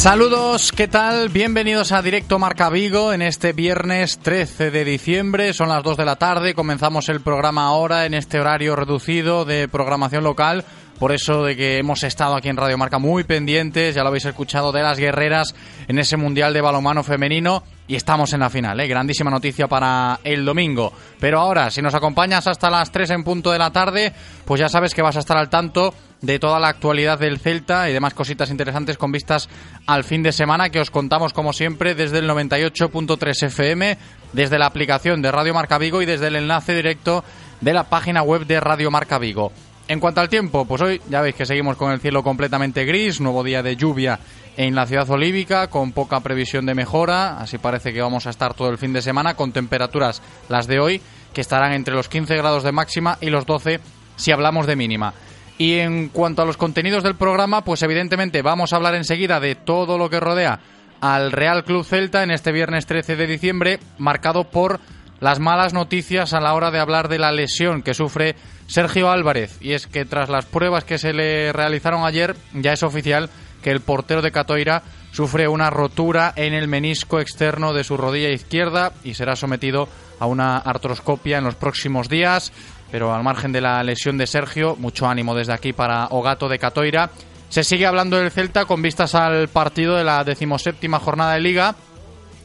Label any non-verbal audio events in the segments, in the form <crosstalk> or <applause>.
Saludos, ¿qué tal? Bienvenidos a Directo Marca Vigo en este viernes 13 de diciembre. Son las 2 de la tarde. Comenzamos el programa ahora en este horario reducido de programación local. Por eso de que hemos estado aquí en Radio Marca muy pendientes, ya lo habéis escuchado, de las guerreras en ese Mundial de Balonmano Femenino y estamos en la final, ¿eh? grandísima noticia para el domingo. Pero ahora, si nos acompañas hasta las 3 en punto de la tarde, pues ya sabes que vas a estar al tanto de toda la actualidad del Celta y demás cositas interesantes con vistas al fin de semana que os contamos como siempre desde el 98.3 FM, desde la aplicación de Radio Marca Vigo y desde el enlace directo de la página web de Radio Marca Vigo. En cuanto al tiempo, pues hoy ya veis que seguimos con el cielo completamente gris, nuevo día de lluvia en la ciudad olívica, con poca previsión de mejora, así parece que vamos a estar todo el fin de semana con temperaturas las de hoy que estarán entre los 15 grados de máxima y los 12 si hablamos de mínima. Y en cuanto a los contenidos del programa, pues evidentemente vamos a hablar enseguida de todo lo que rodea al Real Club Celta en este viernes 13 de diciembre, marcado por las malas noticias a la hora de hablar de la lesión que sufre Sergio Álvarez. Y es que tras las pruebas que se le realizaron ayer, ya es oficial que el portero de Catoira sufre una rotura en el menisco externo de su rodilla izquierda y será sometido a una artroscopia en los próximos días. Pero al margen de la lesión de Sergio, mucho ánimo desde aquí para Ogato de Catoira. Se sigue hablando del Celta con vistas al partido de la decimoséptima jornada de Liga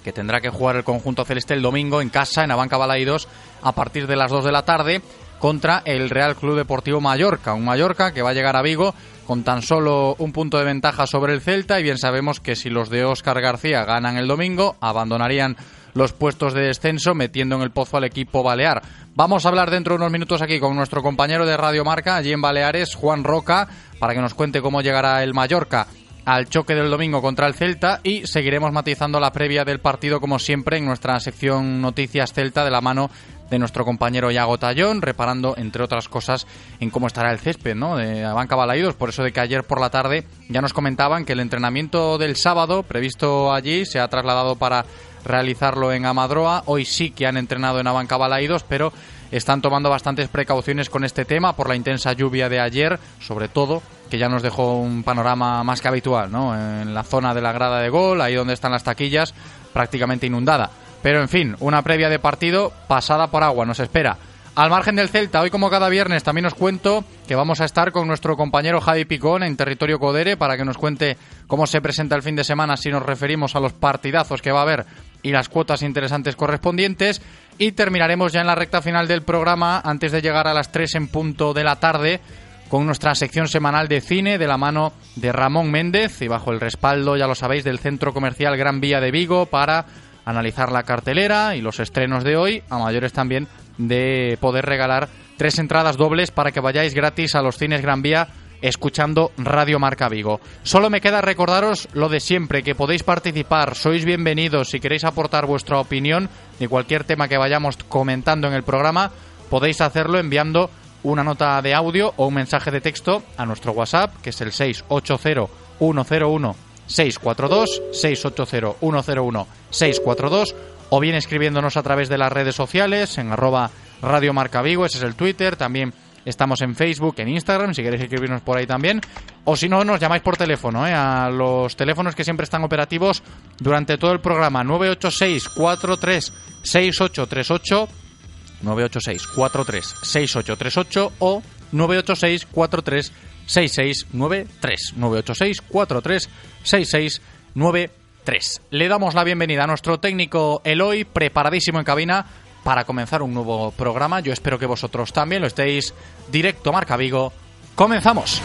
que tendrá que jugar el conjunto celeste el domingo en casa, en Abanca Balaidos, a partir de las 2 de la tarde, contra el Real Club Deportivo Mallorca. Un Mallorca que va a llegar a Vigo con tan solo un punto de ventaja sobre el Celta y bien sabemos que si los de Óscar García ganan el domingo, abandonarían los puestos de descenso metiendo en el pozo al equipo balear. Vamos a hablar dentro de unos minutos aquí con nuestro compañero de Radio Marca, allí en Baleares, Juan Roca, para que nos cuente cómo llegará el Mallorca al choque del domingo contra el Celta y seguiremos matizando la previa del partido como siempre en nuestra sección Noticias Celta de la mano de nuestro compañero Yago Tallón, reparando, entre otras cosas, en cómo estará el césped, ¿no? De Banca Balaídos. Por eso de que ayer por la tarde ya nos comentaban que el entrenamiento del sábado previsto allí se ha trasladado para realizarlo en Amadroa. Hoy sí que han entrenado en Abanca Balaídos, pero están tomando bastantes precauciones con este tema por la intensa lluvia de ayer, sobre todo, que ya nos dejó un panorama más que habitual, ¿no? En la zona de la grada de gol, ahí donde están las taquillas, prácticamente inundada. Pero en fin, una previa de partido pasada por agua nos espera. Al margen del Celta, hoy como cada viernes también os cuento que vamos a estar con nuestro compañero Javi Picón en territorio Codere para que nos cuente cómo se presenta el fin de semana si nos referimos a los partidazos que va a haber y las cuotas interesantes correspondientes. Y terminaremos ya en la recta final del programa antes de llegar a las 3 en punto de la tarde con nuestra sección semanal de cine de la mano de Ramón Méndez y bajo el respaldo, ya lo sabéis, del Centro Comercial Gran Vía de Vigo para analizar la cartelera y los estrenos de hoy, a mayores también de poder regalar tres entradas dobles para que vayáis gratis a los cines Gran Vía escuchando Radio Marca Vigo. Solo me queda recordaros lo de siempre, que podéis participar, sois bienvenidos, si queréis aportar vuestra opinión de cualquier tema que vayamos comentando en el programa, podéis hacerlo enviando una nota de audio o un mensaje de texto a nuestro WhatsApp, que es el 680 101 642 680 101 642 o bien escribiéndonos a través de las redes sociales en arroba Radio Marca Vigo, ese es el Twitter, también estamos en Facebook, en Instagram, si queréis escribirnos por ahí también, o si no, nos llamáis por teléfono, ¿eh? a los teléfonos que siempre están operativos durante todo el programa, 986 43 6838 986 43 6838 o 986 43 6693 986 43 6693 Le damos la bienvenida a nuestro técnico Eloy, preparadísimo en cabina para comenzar un nuevo programa. Yo espero que vosotros también lo estéis. Directo Marca Vigo. Comenzamos.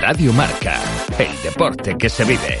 Radio Marca, el deporte que se vive.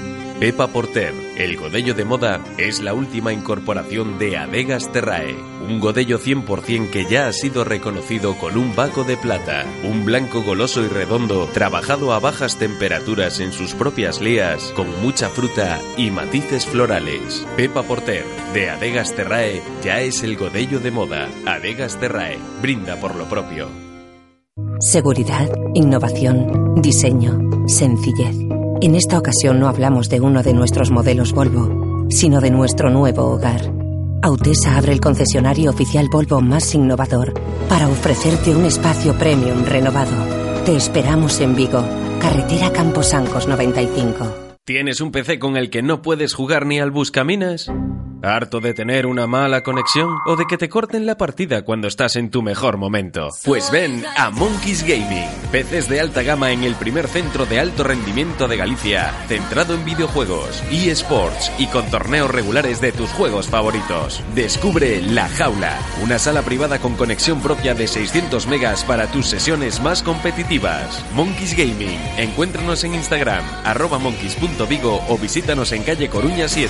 Pepa Porter, el godello de moda, es la última incorporación de Adegas Terrae, un godello 100% que ya ha sido reconocido con un baco de plata, un blanco goloso y redondo, trabajado a bajas temperaturas en sus propias lías, con mucha fruta y matices florales. Pepa Porter, de Adegas Terrae, ya es el godello de moda. Adegas Terrae, brinda por lo propio. Seguridad, innovación, diseño, sencillez. En esta ocasión no hablamos de uno de nuestros modelos Volvo, sino de nuestro nuevo hogar. Autesa abre el concesionario oficial Volvo más innovador para ofrecerte un espacio premium renovado. Te esperamos en Vigo, carretera Camposancos 95. ¿Tienes un PC con el que no puedes jugar ni al Buscaminas? ¿Harto de tener una mala conexión o de que te corten la partida cuando estás en tu mejor momento? Pues ven a Monkeys Gaming, PCs de alta gama en el primer centro de alto rendimiento de Galicia, centrado en videojuegos, eSports y con torneos regulares de tus juegos favoritos. Descubre La Jaula, una sala privada con conexión propia de 600 megas para tus sesiones más competitivas. Monkeys Gaming, encuéntranos en Instagram, arroba monkeys.vigo o visítanos en calle Coruña 7.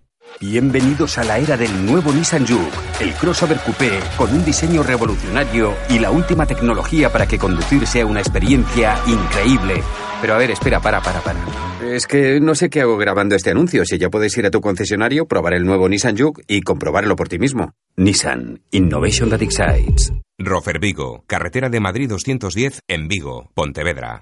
Bienvenidos a la era del nuevo Nissan Juke, el crossover coupé con un diseño revolucionario y la última tecnología para que conducir sea una experiencia increíble. Pero a ver, espera, para, para, para. Es que no sé qué hago grabando este anuncio. Si ya puedes ir a tu concesionario, probar el nuevo Nissan Juke y comprobarlo por ti mismo. Nissan, Innovation that excites. Rofer Vigo, carretera de Madrid 210 en Vigo, Pontevedra.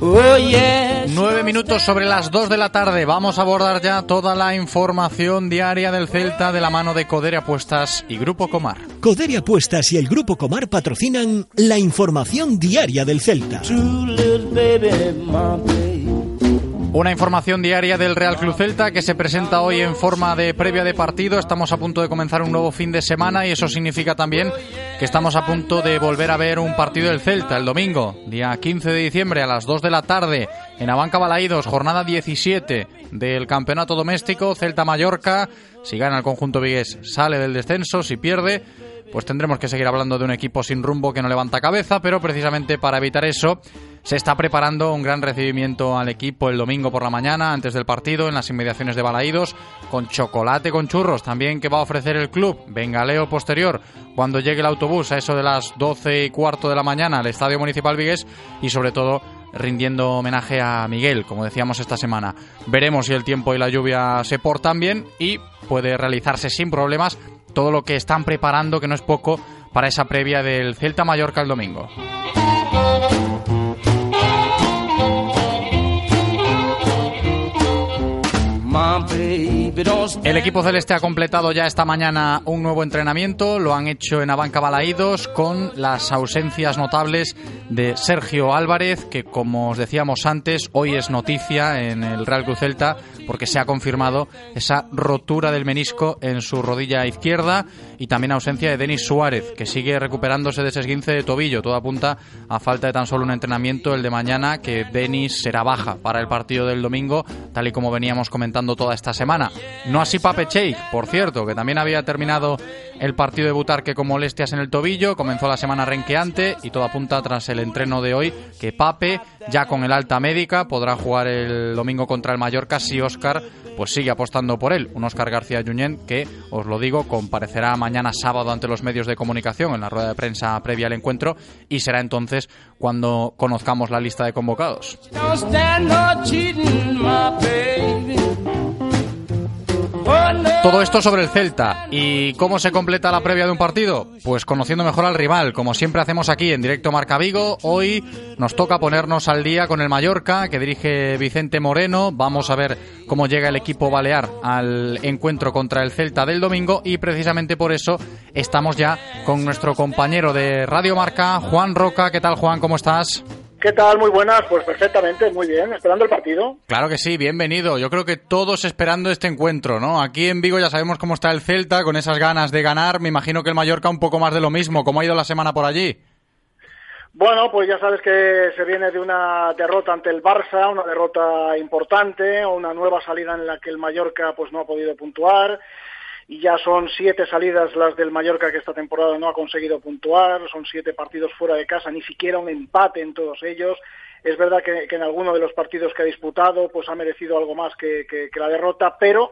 Oh yes. Nueve minutos sobre las dos de la tarde. Vamos a abordar ya toda la información diaria del Celta de la mano de Codere Apuestas y Grupo Comar. Codere Apuestas y el Grupo Comar patrocinan la información diaria del Celta. Una información diaria del Real Club Celta que se presenta hoy en forma de previa de partido. Estamos a punto de comenzar un nuevo fin de semana y eso significa también que estamos a punto de volver a ver un partido del Celta el domingo, día 15 de diciembre a las 2 de la tarde en Abanca Balaídos, jornada 17 del campeonato doméstico Celta Mallorca. Si gana el conjunto vigués sale del descenso, si pierde pues tendremos que seguir hablando de un equipo sin rumbo que no levanta cabeza, pero precisamente para evitar eso se está preparando un gran recibimiento al equipo el domingo por la mañana, antes del partido, en las inmediaciones de Balaídos, con chocolate con churros también que va a ofrecer el club, bengaleo posterior, cuando llegue el autobús a eso de las 12 y cuarto de la mañana al Estadio Municipal Vigués y sobre todo rindiendo homenaje a Miguel, como decíamos esta semana. Veremos si el tiempo y la lluvia se portan bien y puede realizarse sin problemas todo lo que están preparando, que no es poco, para esa previa del Celta Mallorca el domingo. El equipo celeste ha completado ya esta mañana un nuevo entrenamiento, lo han hecho en Abanca Balaídos con las ausencias notables de Sergio Álvarez, que como os decíamos antes, hoy es noticia en el Real Cruz Celta porque se ha confirmado esa rotura del menisco en su rodilla izquierda y también ausencia de Denis Suárez, que sigue recuperándose de ese esguince de tobillo. Todo apunta a falta de tan solo un entrenamiento el de mañana, que Denis será baja para el partido del domingo, tal y como veníamos comentando toda esta semana. No así Pape Cheik, por cierto, que también había terminado el partido de Butarque con molestias en el tobillo, comenzó la semana renqueante y todo apunta tras el entreno de hoy que Pape, ya con el alta médica, podrá jugar el domingo contra el Mallorca si Oscar pues sigue apostando por él. Un Oscar García Junyent que, os lo digo, comparecerá mañana sábado ante los medios de comunicación en la rueda de prensa previa al encuentro y será entonces cuando conozcamos la lista de convocados. Todo esto sobre el Celta. ¿Y cómo se completa la previa de un partido? Pues conociendo mejor al rival, como siempre hacemos aquí en directo Marca Vigo. Hoy nos toca ponernos al día con el Mallorca, que dirige Vicente Moreno. Vamos a ver cómo llega el equipo balear al encuentro contra el Celta del domingo y precisamente por eso estamos ya con nuestro compañero de Radio Marca, Juan Roca. ¿Qué tal, Juan? ¿Cómo estás? ¿Qué tal? Muy buenas, pues perfectamente, muy bien, esperando el partido. Claro que sí, bienvenido. Yo creo que todos esperando este encuentro, ¿no? Aquí en Vigo ya sabemos cómo está el Celta, con esas ganas de ganar. Me imagino que el Mallorca un poco más de lo mismo. ¿Cómo ha ido la semana por allí? Bueno, pues ya sabes que se viene de una derrota ante el Barça, una derrota importante, o una nueva salida en la que el Mallorca pues no ha podido puntuar y ya son siete salidas las del Mallorca que esta temporada no ha conseguido puntuar, son siete partidos fuera de casa, ni siquiera un empate en todos ellos. Es verdad que, en alguno de los partidos que ha disputado pues ha merecido algo más que, que la derrota, pero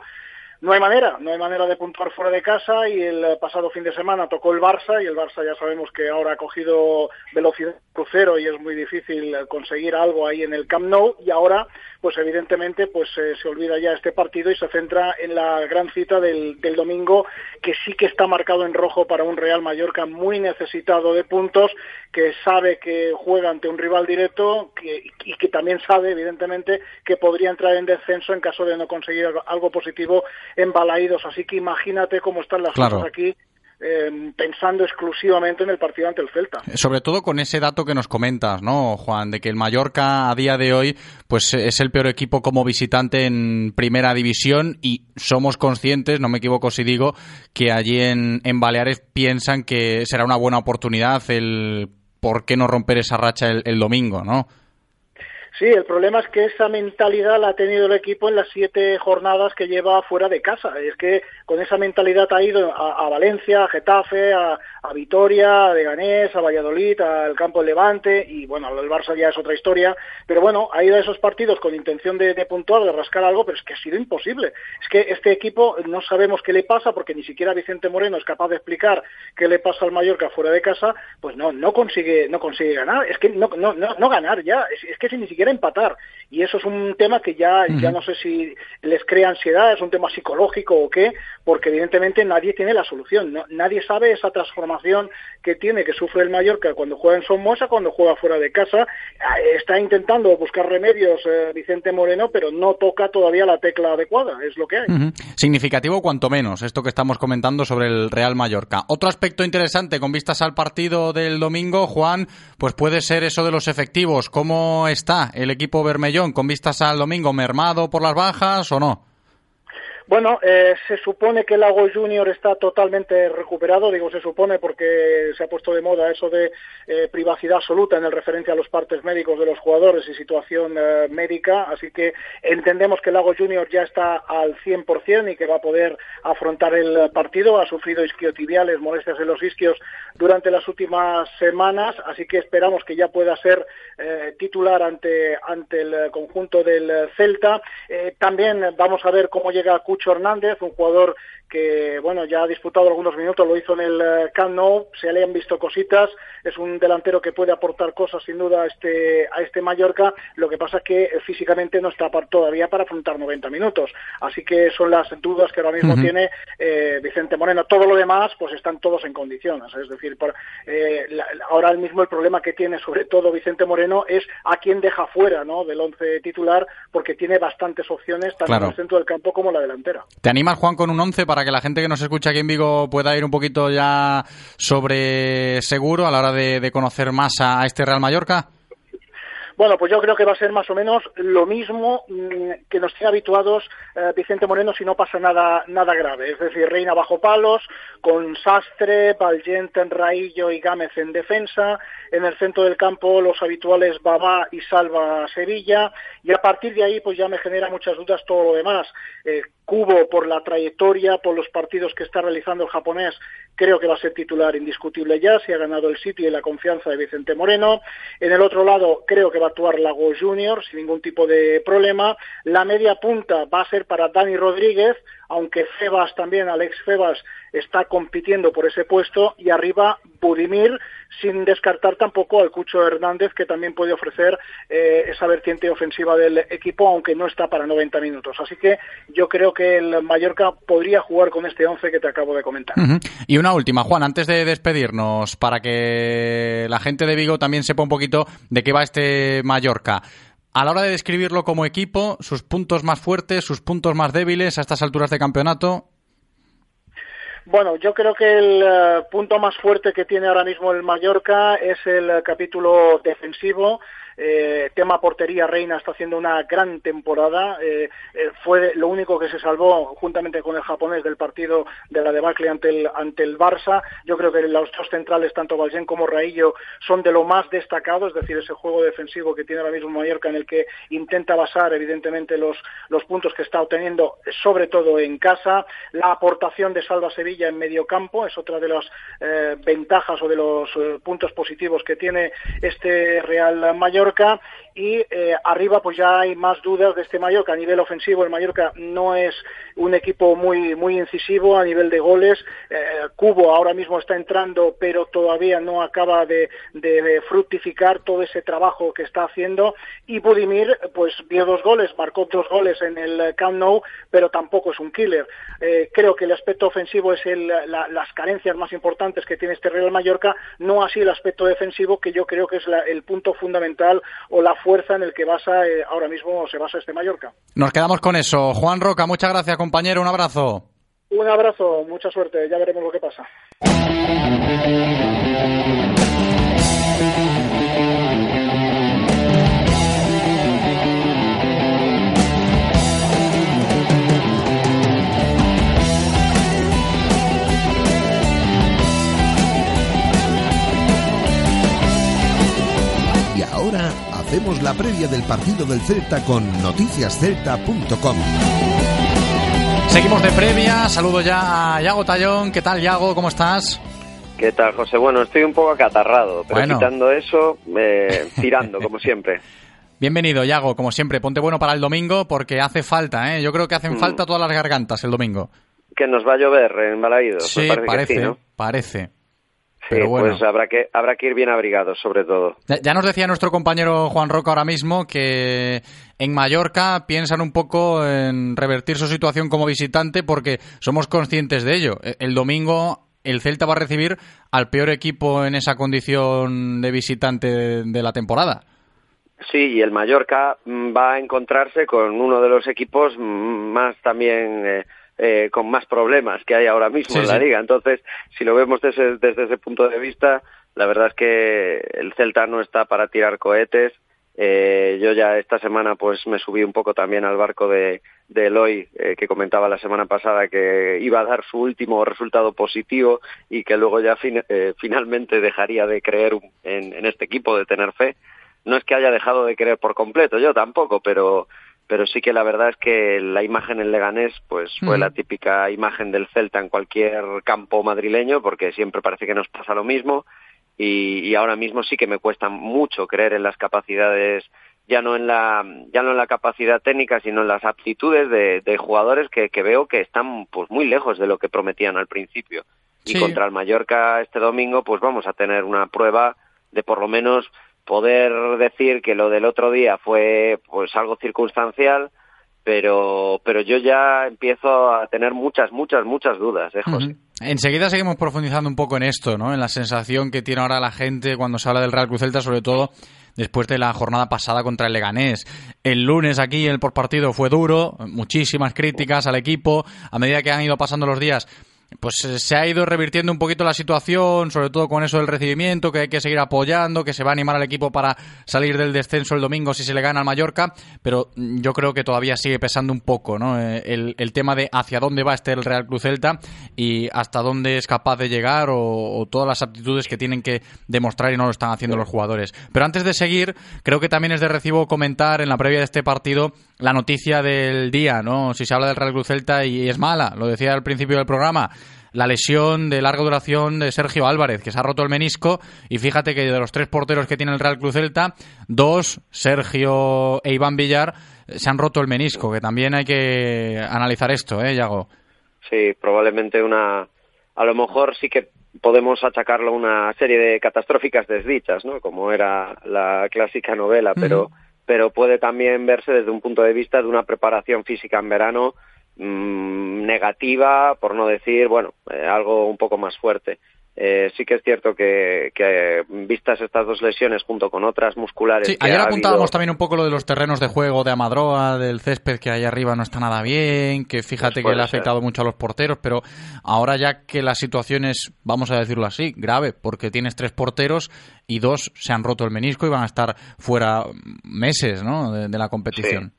no hay manera, no hay manera de puntuar fuera de casa y el pasado fin de semana tocó el Barça y el Barça ya sabemos que ahora ha cogido velocidad crucero y es muy difícil conseguir algo ahí en el Camp Nou y ahora pues evidentemente pues eh, se olvida ya este partido y se centra en la gran cita del, del, domingo que sí que está marcado en rojo para un Real Mallorca muy necesitado de puntos que sabe que juega ante un rival directo que, y que también sabe evidentemente que podría entrar en descenso en caso de no conseguir algo positivo en Balaídos. Así que imagínate cómo están las cosas aquí eh, pensando exclusivamente en el partido ante el Celta. Sobre todo con ese dato que nos comentas, ¿no, Juan? De que el Mallorca a día de hoy pues es el peor equipo como visitante en primera división y somos conscientes, no me equivoco si digo, que allí en, en Baleares piensan que será una buena oportunidad el por qué no romper esa racha el, el domingo, ¿no? Sí, el problema es que esa mentalidad la ha tenido el equipo en las siete jornadas que lleva fuera de casa. Es que con esa mentalidad ha ido a, Valencia, a Getafe, a, Vitoria, a Leganés, a Valladolid, al campo del Levante y bueno, el Barça ya es otra historia. Pero bueno, ha ido a esos partidos con intención de, de puntuar, de rascar algo, pero es que ha sido imposible. Es que este equipo no sabemos qué le pasa porque ni siquiera Vicente Moreno es capaz de explicar qué le pasa al Mallorca fuera de casa. Pues no, no consigue, no consigue ganar. Es que no, no, no, ganar ya. Es, es que si ni siquiera empatar. Y eso es un tema que ya, ya no sé si les crea ansiedad, es un tema psicológico o qué, porque evidentemente nadie tiene la solución. nadie sabe esa transformación que tiene, que sufre el Mallorca cuando juega en Somoza, cuando juega fuera de casa. Ah, está intentando buscar remedios eh, Vicente Moreno, pero no toca todavía la tecla adecuada, es lo que hay. Significativo cuanto menos, esto que estamos comentando sobre el Real Mallorca. Otro aspecto interesante con vistas al partido del domingo, Juan, pues puede ser eso de los efectivos. ¿Cómo está el equipo Bermellón con vistas al domingo mermado por las bajas o no? Bueno, eh, se supone que Lago Junior está totalmente recuperado, digo se supone porque se ha puesto de moda eso de eh, privacidad absoluta en el referencia a los partes médicos de los jugadores y situación eh, médica, así que entendemos que Lago Junior ya está al 100% y que va a poder afrontar el partido, ha sufrido isquiotibiales, molestias en los isquios durante las últimas semanas, así que esperamos que ya pueda ser titular ante, ante el conjunto del Celta. también vamos a ver cómo llega Cucho Hernández, un jugador que bueno ya ha disputado algunos minutos, lo hizo en el eh, Camp Nou, se le han visto cositas, es un delantero que puede aportar cosas sin duda a este a este Mallorca, lo que pasa es que eh, físicamente no está todavía para afrontar 90 minutos, así que son las dudas que ahora mismo tiene eh, Vicente Moreno. Todo lo demás pues están todos en condiciones, es decir, por, ahora mismo el problema que tiene sobre todo Vicente Moreno es a quién deja fuera ¿no? del once titular porque tiene bastantes opciones tanto en el centro del campo como en la delantera. ¿Te animas Juan con un once para que la gente que nos escucha aquí en Vigo pueda ir un poquito ya sobre seguro a la hora de, conocer más a este Real Mallorca? Bueno, pues yo creo que va a ser más o menos lo mismo mm, que nos tiene habituados eh, Vicente Moreno si no pasa nada, nada grave. Es decir, Reina bajo palos, con Sastre, Valgente en Raillo y Gámez en defensa. En el centro del campo los habituales Babá y Salva Sevilla. Y a partir de ahí pues ya me genera muchas dudas todo lo demás. Eh, Cubo, por la trayectoria, por los partidos que está realizando el japonés, creo que va a ser titular indiscutible ya, si ha ganado el sitio y la confianza de Vicente Moreno. En el otro lado, creo que va a actuar Lago Junior sin ningún tipo de problema. La media punta va a ser para Dani Rodríguez, aunque Febas también, Alex Febas, está compitiendo por ese puesto, y arriba Budimir, sin descartar tampoco al Cucho Hernández, que también puede ofrecer eh, esa vertiente ofensiva del equipo, aunque no está para 90 minutos. Así que yo creo que el Mallorca podría jugar con este 11 que te acabo de comentar. Y una última, Juan, antes de despedirnos, para que la gente de Vigo también sepa un poquito de qué va este Mallorca a la hora de describirlo como equipo, sus puntos más fuertes, sus puntos más débiles a estas alturas de campeonato. Bueno, yo creo que el eh, punto más fuerte que tiene ahora mismo el Mallorca es el capítulo defensivo. Eh, tema portería, Reina está haciendo una gran temporada. Eh, eh, fue lo único que se salvó juntamente con el japonés del partido de la debacle ante el, ante el Barça. Yo creo que los dos centrales, tanto Valgen como Raillo, son de lo más destacado, es decir, ese juego defensivo que tiene ahora mismo Mallorca en el que intenta basar evidentemente los, los puntos que está obteniendo, sobre todo en casa. La aportación de Salva Sevilla en medio campo es otra de las ventajas o de los puntos positivos que tiene este Real Mallorca y eh, arriba pues ya hay más dudas de este Mallorca. A nivel ofensivo el Mallorca no es un equipo muy muy incisivo a nivel de goles. Eh, Cubo ahora mismo está entrando pero todavía no acaba de, fructificar todo ese trabajo que está haciendo. Y Budimir pues vio dos goles marcó dos goles en el Camp Nou pero tampoco es un killer. Eh, creo que el aspecto ofensivo es el, las carencias más importantes que tiene este Real Mallorca no así el aspecto defensivo que yo creo que es el punto fundamental o la fuerza en el que basa eh, ahora mismo se basa este Mallorca. Nos quedamos con eso. Juan Roca, muchas gracias compañero, un abrazo. Un abrazo, mucha suerte, ya veremos lo que pasa. Hacemos la previa del partido del Celta con noticiascelta.com. Seguimos de previa, saludo ya a Yago Tallón. ¿Qué tal, Yago? ¿Cómo estás? ¿Qué tal, José? Bueno, estoy un poco acatarrado, pero quitando eso, eh, tirando, como siempre. <laughs> Bienvenido, Yago, como siempre. Ponte bueno para el domingo porque hace falta, ¿eh? Yo creo que hacen mm. falta todas las gargantas el domingo. Que nos va a llover en Balaído. Pues sí, parece, parece. Pero bueno. pues habrá que, habrá que ir bien abrigados, sobre todo. Ya, nos decía nuestro compañero Juan Roca ahora mismo que en Mallorca piensan un poco en revertir su situación como visitante porque somos conscientes de ello. E, el domingo el Celta va a recibir al peor equipo en esa condición de visitante de la temporada. Sí, y el Mallorca mm, va a encontrarse con uno de los equipos mm, más también... Eh, eh, con más problemas que hay ahora mismo en la liga. Entonces, si lo vemos desde, ese punto de vista, la verdad es que el Celta no está para tirar cohetes Eh, yo ya esta semana pues me subí un poco también al barco de, de Eloy, eh, que comentaba la semana pasada que iba a dar su último resultado positivo y que luego ya eh, finalmente dejaría de creer en, en, este equipo, de tener fe. No es que haya dejado de creer por completo, yo tampoco, pero, pero sí que la verdad es que la imagen en Leganés pues fue la típica imagen del Celta en cualquier campo madrileño, porque siempre parece que nos pasa lo mismo y, ahora mismo sí que me cuesta mucho creer en las capacidades ya no en la ya no en la capacidad técnica sino en las aptitudes de, jugadores que, veo que están pues muy lejos de lo que prometían al principio. Y contra el Mallorca este domingo pues vamos a tener una prueba de por lo menos poder decir que lo del otro día fue pues algo circunstancial pero pero yo ya empiezo a tener muchas muchas muchas dudas ¿eh, José? Enseguida seguimos profundizando un poco en esto, ¿no? En la sensación que tiene ahora la gente cuando se habla del Real Cruz Celta, sobre todo después de la jornada pasada contra el Leganés. El lunes aquí el por partido fue duro, muchísimas críticas al equipo. A medida que han ido pasando los días, pues eh, se ha ido revirtiendo un poquito la situación, sobre todo con eso del recibimiento, que hay que seguir apoyando, que se va a animar al equipo para salir del descenso el domingo si se le gana al Mallorca, pero yo creo que todavía sigue pesando un poco ¿no? Eh, el, tema de hacia dónde va este el Real Cruz Celta y hasta dónde es capaz de llegar o, todas las aptitudes que tienen que demostrar y no lo están haciendo los jugadores. Pero antes de seguir, creo que también es de recibo comentar en la previa de este partido la noticia del día, ¿no? Si se habla del Real Cruz Celta y es mala, lo decía al principio del programa, la lesión de larga duración de Sergio Álvarez, que se ha roto el menisco. Y fíjate que de los tres porteros que tiene el Real Cruz Celta, dos, Sergio e Iván Villar, se han roto el menisco, que también hay que analizar esto, ¿eh, Yago? Sí, probablemente una. A lo mejor sí que podemos achacarlo a una serie de catastróficas desdichas, ¿no? Como era la clásica novela, pero, pero puede también verse desde un punto de vista de una preparación física en verano Mm, negativa, por no decir, bueno, eh, algo un poco más fuerte. Eh, sí que es cierto que, vistas estas dos lesiones junto con otras musculares. Sí, ayer apuntábamos también un poco lo de los terrenos de juego de Amadroa, del césped que ahí arriba no está nada bien, que fíjate pues que le ha afectado mucho a los porteros, pero ahora ya que la situación es, vamos a decirlo así, grave, porque tienes tres porteros y dos se han roto el menisco y van a estar fuera meses ¿no? de, la competición.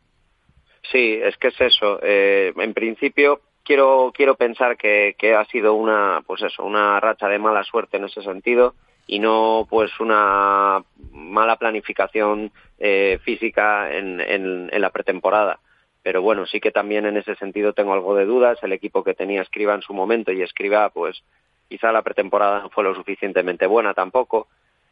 Sí, es que es eso. Eh, en principio quiero quiero pensar que, que ha sido una pues eso una racha de mala suerte en ese sentido y no pues una mala planificación eh, física en, en, la pretemporada. Pero bueno, sí que también en ese sentido tengo algo de dudas. El equipo que tenía Escriba en su momento y Escriba, pues quizá la pretemporada no fue lo suficientemente buena tampoco.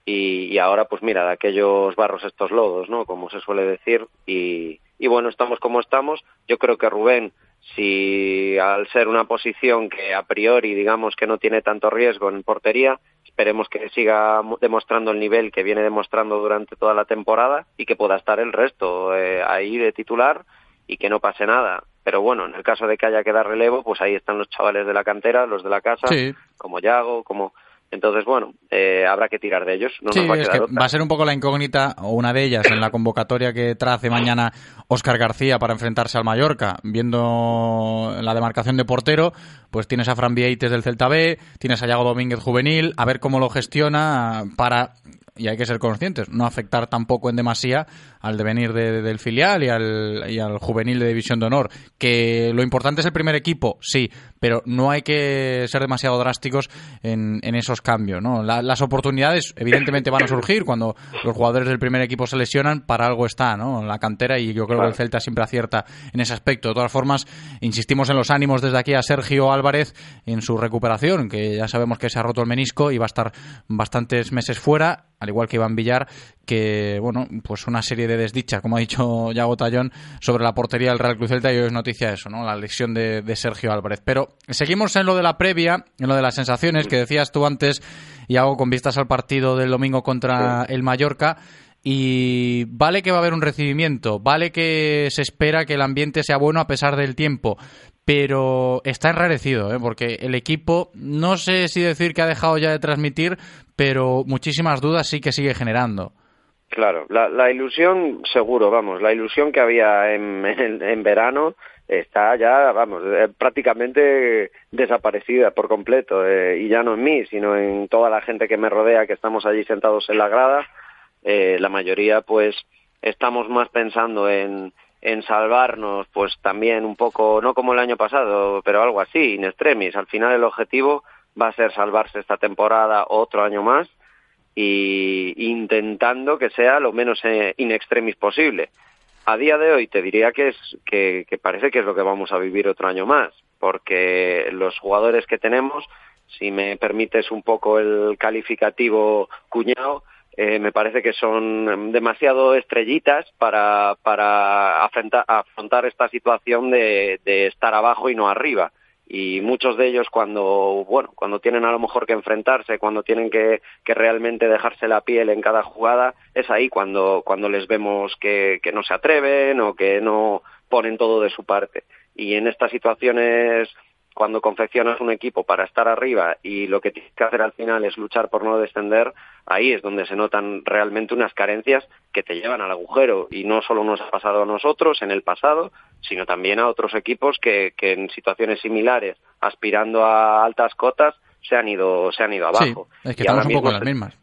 Y, y ahora, pues mira, de aquellos barros estos lodos, ¿no? Como se suele decir. Y, y bueno, estamos como estamos. Yo creo que Rubén, si al ser una posición que a priori digamos que no tiene tanto riesgo en portería, esperemos que siga demostrando el nivel que viene demostrando durante toda la temporada y que pueda estar el resto eh, ahí de titular y que no pase nada. Pero bueno, en el caso de que haya que dar relevo, pues ahí están los chavales de la cantera, los de la casa, como Yago, como entonces, bueno, eh, habrá que tirar de ellos. No sí, va, a es que va a ser un poco la incógnita, o una de ellas, en la convocatoria que trace mañana Óscar García para enfrentarse al Mallorca. Viendo la demarcación de portero, pues tienes a Fran Vieites del Celta B, tienes a Yago Domínguez juvenil, a ver cómo lo gestiona para y hay que ser conscientes, no afectar tampoco en demasía al devenir del filial y al, y al juvenil de división de honor. Que lo importante es el primer equipo, sí, pero no hay que ser demasiado drásticos en, en esos cambios. ¿no? las oportunidades evidentemente van a surgir cuando los jugadores del primer equipo se lesionan, para algo está ¿no? la cantera y yo creo que el Celta siempre acierta en ese aspecto. De todas formas, insistimos en los ánimos desde aquí a Sergio Álvarez en su recuperación, que ya sabemos que se ha roto el menisco y va a estar bastantes meses fuera al igual que Iván Villar, que, bueno, pues una serie de desdichas, como ha dicho <laughs> Yago Tallón, sobre la portería del Real Cruz Celta y hoy es noticia eso, ¿no? La lesión de, Sergio Álvarez. Pero seguimos en lo de la previa, en lo de las sensaciones que decías tú antes, Yago, con vistas al partido del domingo contra el Mallorca. Y vale que va a haber un recibimiento, vale que se espera que el ambiente sea bueno a pesar del tiempo, pero está enrarecido, ¿eh? porque el equipo, no sé si decir que ha dejado ya de transmitir, pero muchísimas dudas sí que sigue generando. Claro, la, ilusión, seguro, vamos, la ilusión que había en, en, verano está ya, vamos, eh, prácticamente desaparecida por completo, eh, y ya no en mí, sino en toda la gente que me rodea, que estamos allí sentados en la grada, eh, la mayoría, pues, estamos más pensando en, en salvarnos, pues también un poco, no como el año pasado, pero algo así, in extremis. Al final el objetivo va a ser salvarse esta temporada otro año más y intentando que sea lo menos eh, in extremis posible. A día de hoy te diría que, es, que, que parece que es lo que vamos a vivir otro año más, porque los jugadores que tenemos, si me permites un poco el calificativo cuñado, eh, me parece que son demasiado estrellitas para, para afrontar, afrontar esta situación de, de, estar abajo y no arriba. Y muchos de ellos cuando, bueno, cuando tienen a lo mejor que enfrentarse, cuando tienen que, que realmente dejarse la piel en cada jugada, es ahí cuando, cuando les vemos que, que no se atreven o que no ponen todo de su parte. Y en estas situaciones cuando confeccionas un equipo para estar arriba y lo que tienes que hacer al final es luchar por no descender, ahí es donde se notan realmente unas carencias que te llevan al agujero. Y no solo nos ha pasado a nosotros en el pasado, sino también a otros equipos que, que en situaciones similares, aspirando a altas cotas, se han ido, se han ido abajo. Sí, es que estamos un poco en las mismas.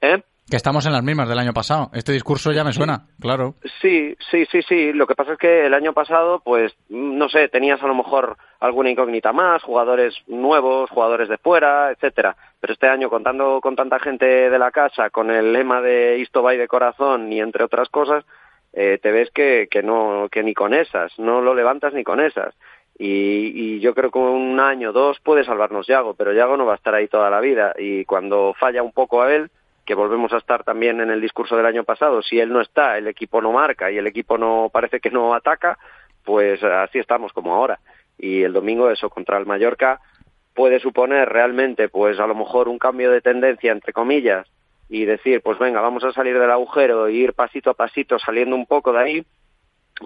¿Eh? Que estamos en las mismas del año pasado. Este discurso ya me suena, claro. Sí, sí, sí, sí. Lo que pasa es que el año pasado, pues, no sé, tenías a lo mejor alguna incógnita más, jugadores nuevos, jugadores de fuera, etcétera. Pero este año, contando con tanta gente de la casa, con el lema de Isto va de corazón y entre otras cosas, eh, te ves que, que no, que ni con esas, no lo levantas ni con esas. Y, y, yo creo que un año, dos puede salvarnos Yago, pero Yago no va a estar ahí toda la vida. Y cuando falla un poco a él, que volvemos a estar también en el discurso del año pasado, si él no está, el equipo no marca y el equipo no parece que no ataca, pues así estamos como ahora. Y el domingo eso contra el Mallorca puede suponer realmente pues a lo mejor un cambio de tendencia entre comillas y decir pues venga vamos a salir del agujero e ir pasito a pasito saliendo un poco de ahí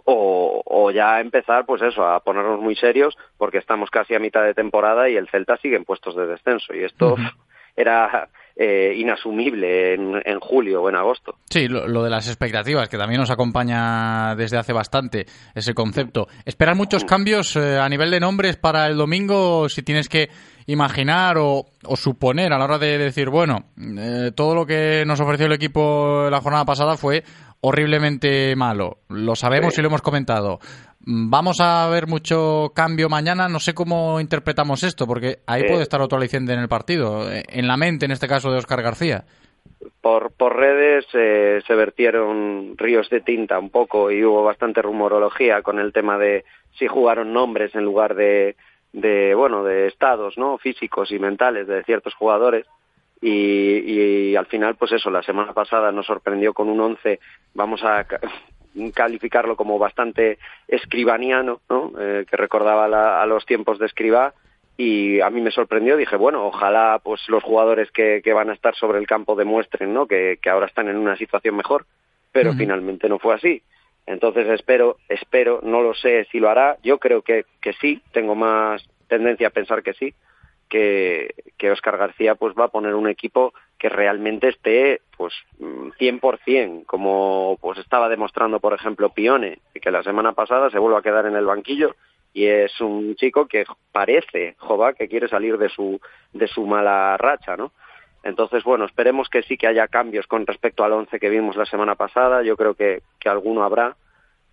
o, o, ya empezar, pues eso, a ponernos muy serios, porque estamos casi a mitad de temporada y el Celta sigue en puestos de descenso. Y esto uh -huh. era eh, inasumible en, en, julio o en agosto. Sí, lo, de las expectativas, que también nos acompaña desde hace bastante ese concepto. ¿Esperan muchos cambios eh, a nivel de nombres para el domingo? Si tienes que imaginar o, o suponer a la hora de decir, bueno, eh, todo lo que nos ofreció el equipo la jornada pasada fue horriblemente malo. Lo sabemos sí. y lo hemos comentado. Vamos a ver mucho cambio mañana. No sé cómo interpretamos esto, porque ahí puede estar otro aliciente en el partido, en la mente, en este caso, de Oscar García. Por, por redes eh, se vertieron ríos de tinta un poco y hubo bastante rumorología con el tema de si jugaron nombres en lugar de, de bueno, de estados no físicos y mentales de ciertos jugadores. Y, y, al final, pues eso, la semana pasada nos sorprendió con un once, vamos a <laughs> calificarlo como bastante escribaniano, ¿no? Eh, que recordaba la, a los tiempos de escriba y a mí me sorprendió, dije, bueno, ojalá pues los jugadores que, que van a estar sobre el campo demuestren, ¿no? Que, que ahora están en una situación mejor, pero uh -huh. finalmente no fue así. Entonces espero, espero, no lo sé si lo hará, yo creo que, que sí, tengo más tendencia a pensar que sí, que, que Oscar García pues va a poner un equipo que realmente esté pues 100% como pues estaba demostrando por ejemplo Pione que la semana pasada se vuelve a quedar en el banquillo y es un chico que parece Jova que quiere salir de su de su mala racha no entonces bueno esperemos que sí que haya cambios con respecto al once que vimos la semana pasada. Yo creo que, que alguno habrá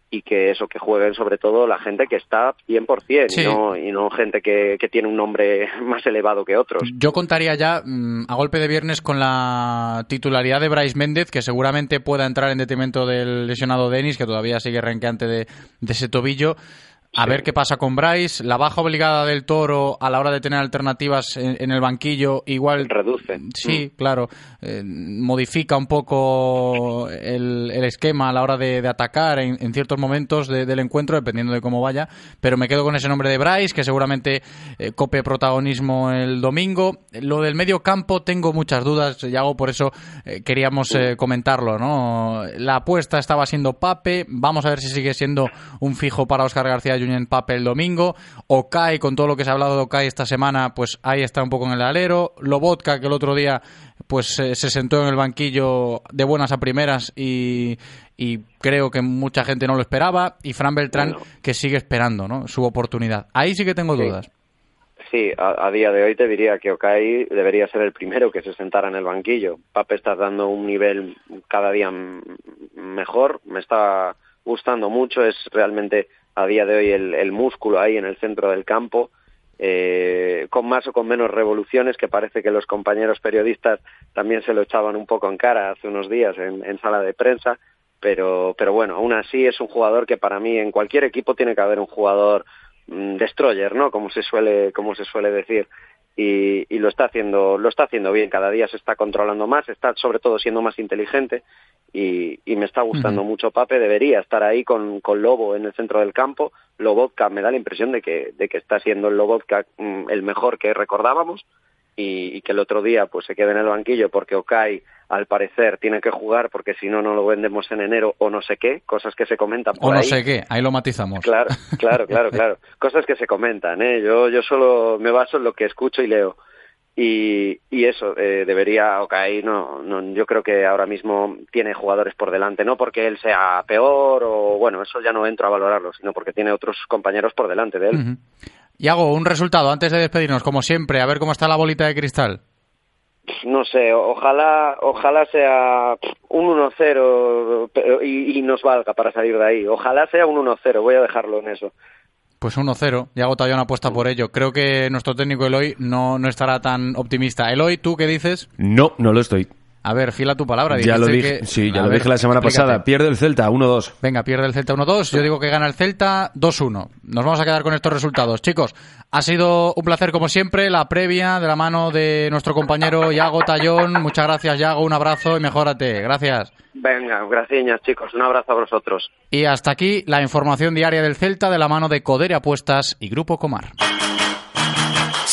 y que eso, que jueguen sobre todo la gente que está 100% sí. y, no, y no gente que, que, tiene un nombre <laughs> más elevado que otros. Yo contaría ya mmm, a golpe de viernes con la titularidad de Bryce Méndez, que seguramente pueda entrar en detrimento del lesionado Denis, que todavía sigue renqueante de, de ese tobillo. A sí. ver qué pasa con Bryce. La baja obligada del Toro a la hora de tener alternativas en, en el banquillo igual... Reduce. Sí, mm. claro. Eh, modifica un poco el, el, esquema a la hora de, de atacar en, en, ciertos momentos de, del encuentro, dependiendo de cómo vaya. Pero me quedo con ese nombre de Bryce, que seguramente eh, cope protagonismo el domingo. Lo del medio campo tengo muchas dudas, Yago, por eso eh, queríamos eh, comentarlo. ¿no? La apuesta estaba siendo Pape. Vamos a ver si sigue siendo un fijo para Oscar García Union Pape el domingo. Okai, con todo lo que se ha hablado de Okai esta semana, pues ahí está un poco en el alero. Lobotka, que el otro día pues eh, se sentó en el banquillo de buenas a primeras y, y creo que mucha gente no lo esperaba. Y Fran Beltrán, bueno. que sigue esperando ¿no? su oportunidad. Ahí sí que tengo sí. dudas. Sí, a, a, día de hoy te diría que Okai debería ser el primero que se sentara en el banquillo. Pape está dando un nivel cada día mejor, me está gustando mucho, es realmente a día de hoy el, el músculo ahí en el centro del campo, eh, con más o con menos revoluciones, que parece que los compañeros periodistas también se lo echaban un poco en cara hace unos días en, en sala de prensa, pero, pero bueno, aún así es un jugador que para mí en cualquier equipo tiene que haber un jugador mm, destroyer, ¿no? Como se suele, como se suele decir. Y, y, lo está haciendo, lo está haciendo bien. Cada día se está controlando más, está sobre todo siendo más inteligente y, y me está gustando mucho Pape. Debería estar ahí con, con Lobo en el centro del campo. Lobotka me da la impresión de que, de que está siendo el Lobotka mm, el mejor que recordábamos y, y, que el otro día pues se quede en el banquillo porque Okai al parecer tiene que jugar porque si no no lo vendemos en enero o no sé qué, cosas que se comentan por O no ahí. sé qué, ahí lo matizamos. Claro, claro, claro, claro. <laughs> Cosas que se comentan, ¿eh? Yo, yo solo me baso en lo que escucho y leo. Y, y eso, eh, debería, ok, no, no, yo creo que ahora mismo tiene jugadores por delante, no porque él sea peor o, bueno, eso ya no entro a valorarlo, sino porque tiene otros compañeros por delante de él. Uh -huh. Y hago un resultado antes de despedirnos, como siempre, a ver cómo está la bolita de cristal no sé, ojalá, ojalá sea un 1-0 y, y, nos valga para salir de ahí. Ojalá sea un 1-0, voy a dejarlo en eso. Pues 1-0, Yago Tallón apuesta por ello. Creo que nuestro técnico Eloy no, no estará tan optimista. Eloy, ¿tú qué dices? No, no lo estoy. A ver, fila tu palabra. Ya lo dije, que... sí, ya a lo ver, dije la semana explícate. pasada. Pierde el Celta 1-2. Venga, pierde el Celta 1-2. Yo digo que gana el Celta 2-1. Nos vamos a quedar con estos resultados. Chicos, ha sido un placer como siempre la previa de la mano de nuestro compañero Yago Tallón. Muchas gracias, Yago. Un abrazo y mejórate. Gracias. Venga, gracias, chicos. Un abrazo a vosotros. Y hasta aquí la información diaria del Celta de la mano de Codere Apuestas y Grupo Comar.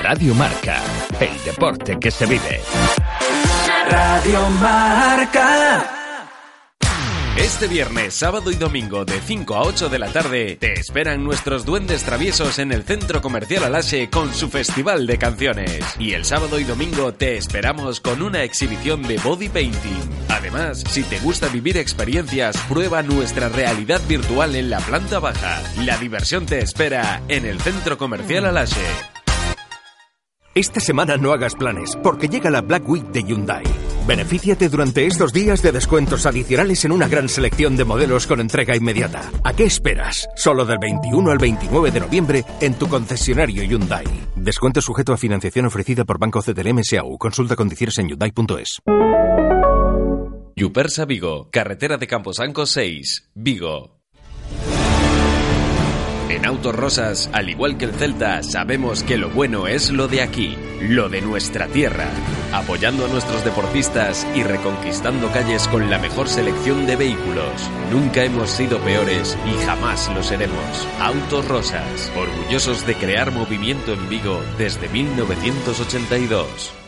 Radio Marca, el deporte que se vive. Radio Marca. Este viernes, sábado y domingo de 5 a 8 de la tarde te esperan nuestros duendes traviesos en el Centro Comercial Alache con su festival de canciones. Y el sábado y domingo te esperamos con una exhibición de body painting. Además, si te gusta vivir experiencias, prueba nuestra realidad virtual en la planta baja. La diversión te espera en el Centro Comercial Alache. Esta semana no hagas planes, porque llega la Black Week de Hyundai. Benefíciate durante estos días de descuentos adicionales en una gran selección de modelos con entrega inmediata. ¿A qué esperas? Solo del 21 al 29 de noviembre en tu concesionario Hyundai. Descuento sujeto a financiación ofrecida por Banco CTLM SAU. Consulta condiciones en hyundai.es. Yupersa Vigo, carretera de Camposanco 6, Vigo. En Autos Rosas, al igual que el Celta, sabemos que lo bueno es lo de aquí, lo de nuestra tierra, apoyando a nuestros deportistas y reconquistando calles con la mejor selección de vehículos. Nunca hemos sido peores y jamás lo seremos. Autos Rosas, orgullosos de crear movimiento en Vigo desde 1982.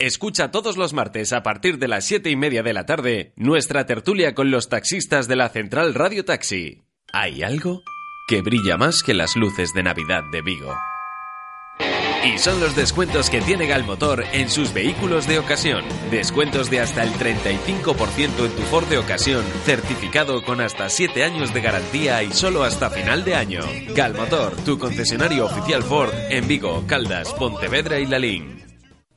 Escucha todos los martes a partir de las siete y media de la tarde nuestra tertulia con los taxistas de la Central Radio Taxi. ¿Hay algo que brilla más que las luces de Navidad de Vigo? Y son los descuentos que tiene Galmotor en sus vehículos de ocasión. Descuentos de hasta el 35% en tu Ford de ocasión, certificado con hasta 7 años de garantía y solo hasta final de año. Galmotor, tu concesionario oficial Ford en Vigo, Caldas, Pontevedra y Lalín.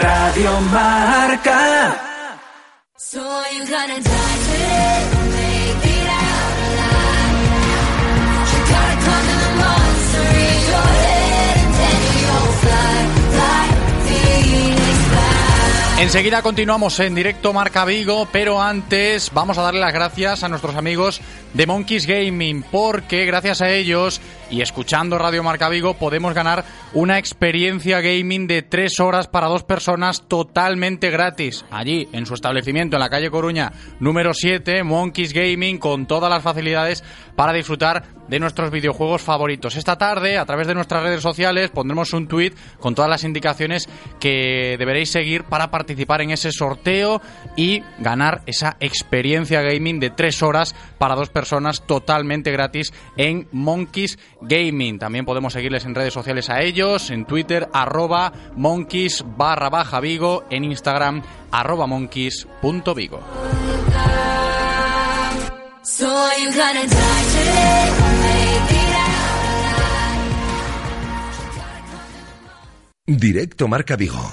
Radio Marca. So you gonna die today? Make it out alive. You gotta conquer the monster in your head, and then you'll fly, fly, Phoenix fly. Enseguida continuamos en directo Marca Vigo, pero antes vamos a darle las gracias a nuestros amigos de Monkeys Gaming, porque gracias a ellos y escuchando Radio Marca Vigo podemos ganar una experiencia gaming de tres horas para dos personas totalmente gratis. Allí, en su establecimiento en la calle Coruña número 7, Monkeys Gaming, con todas las facilidades para disfrutar de nuestros videojuegos favoritos. Esta tarde, a través de nuestras redes sociales, pondremos un tweet con todas las indicaciones que deberéis seguir para participar en ese sorteo y ganar esa experiencia gaming de tres horas para dos personas totalmente gratis en Monkeys Gaming. También podemos seguirles en redes sociales a ellos, en Twitter, arroba monkeys barra baja Vigo, en Instagram, arroba monkeys punto Vigo. So you gonna die today? Make it out alive. Directo Marca Vigo.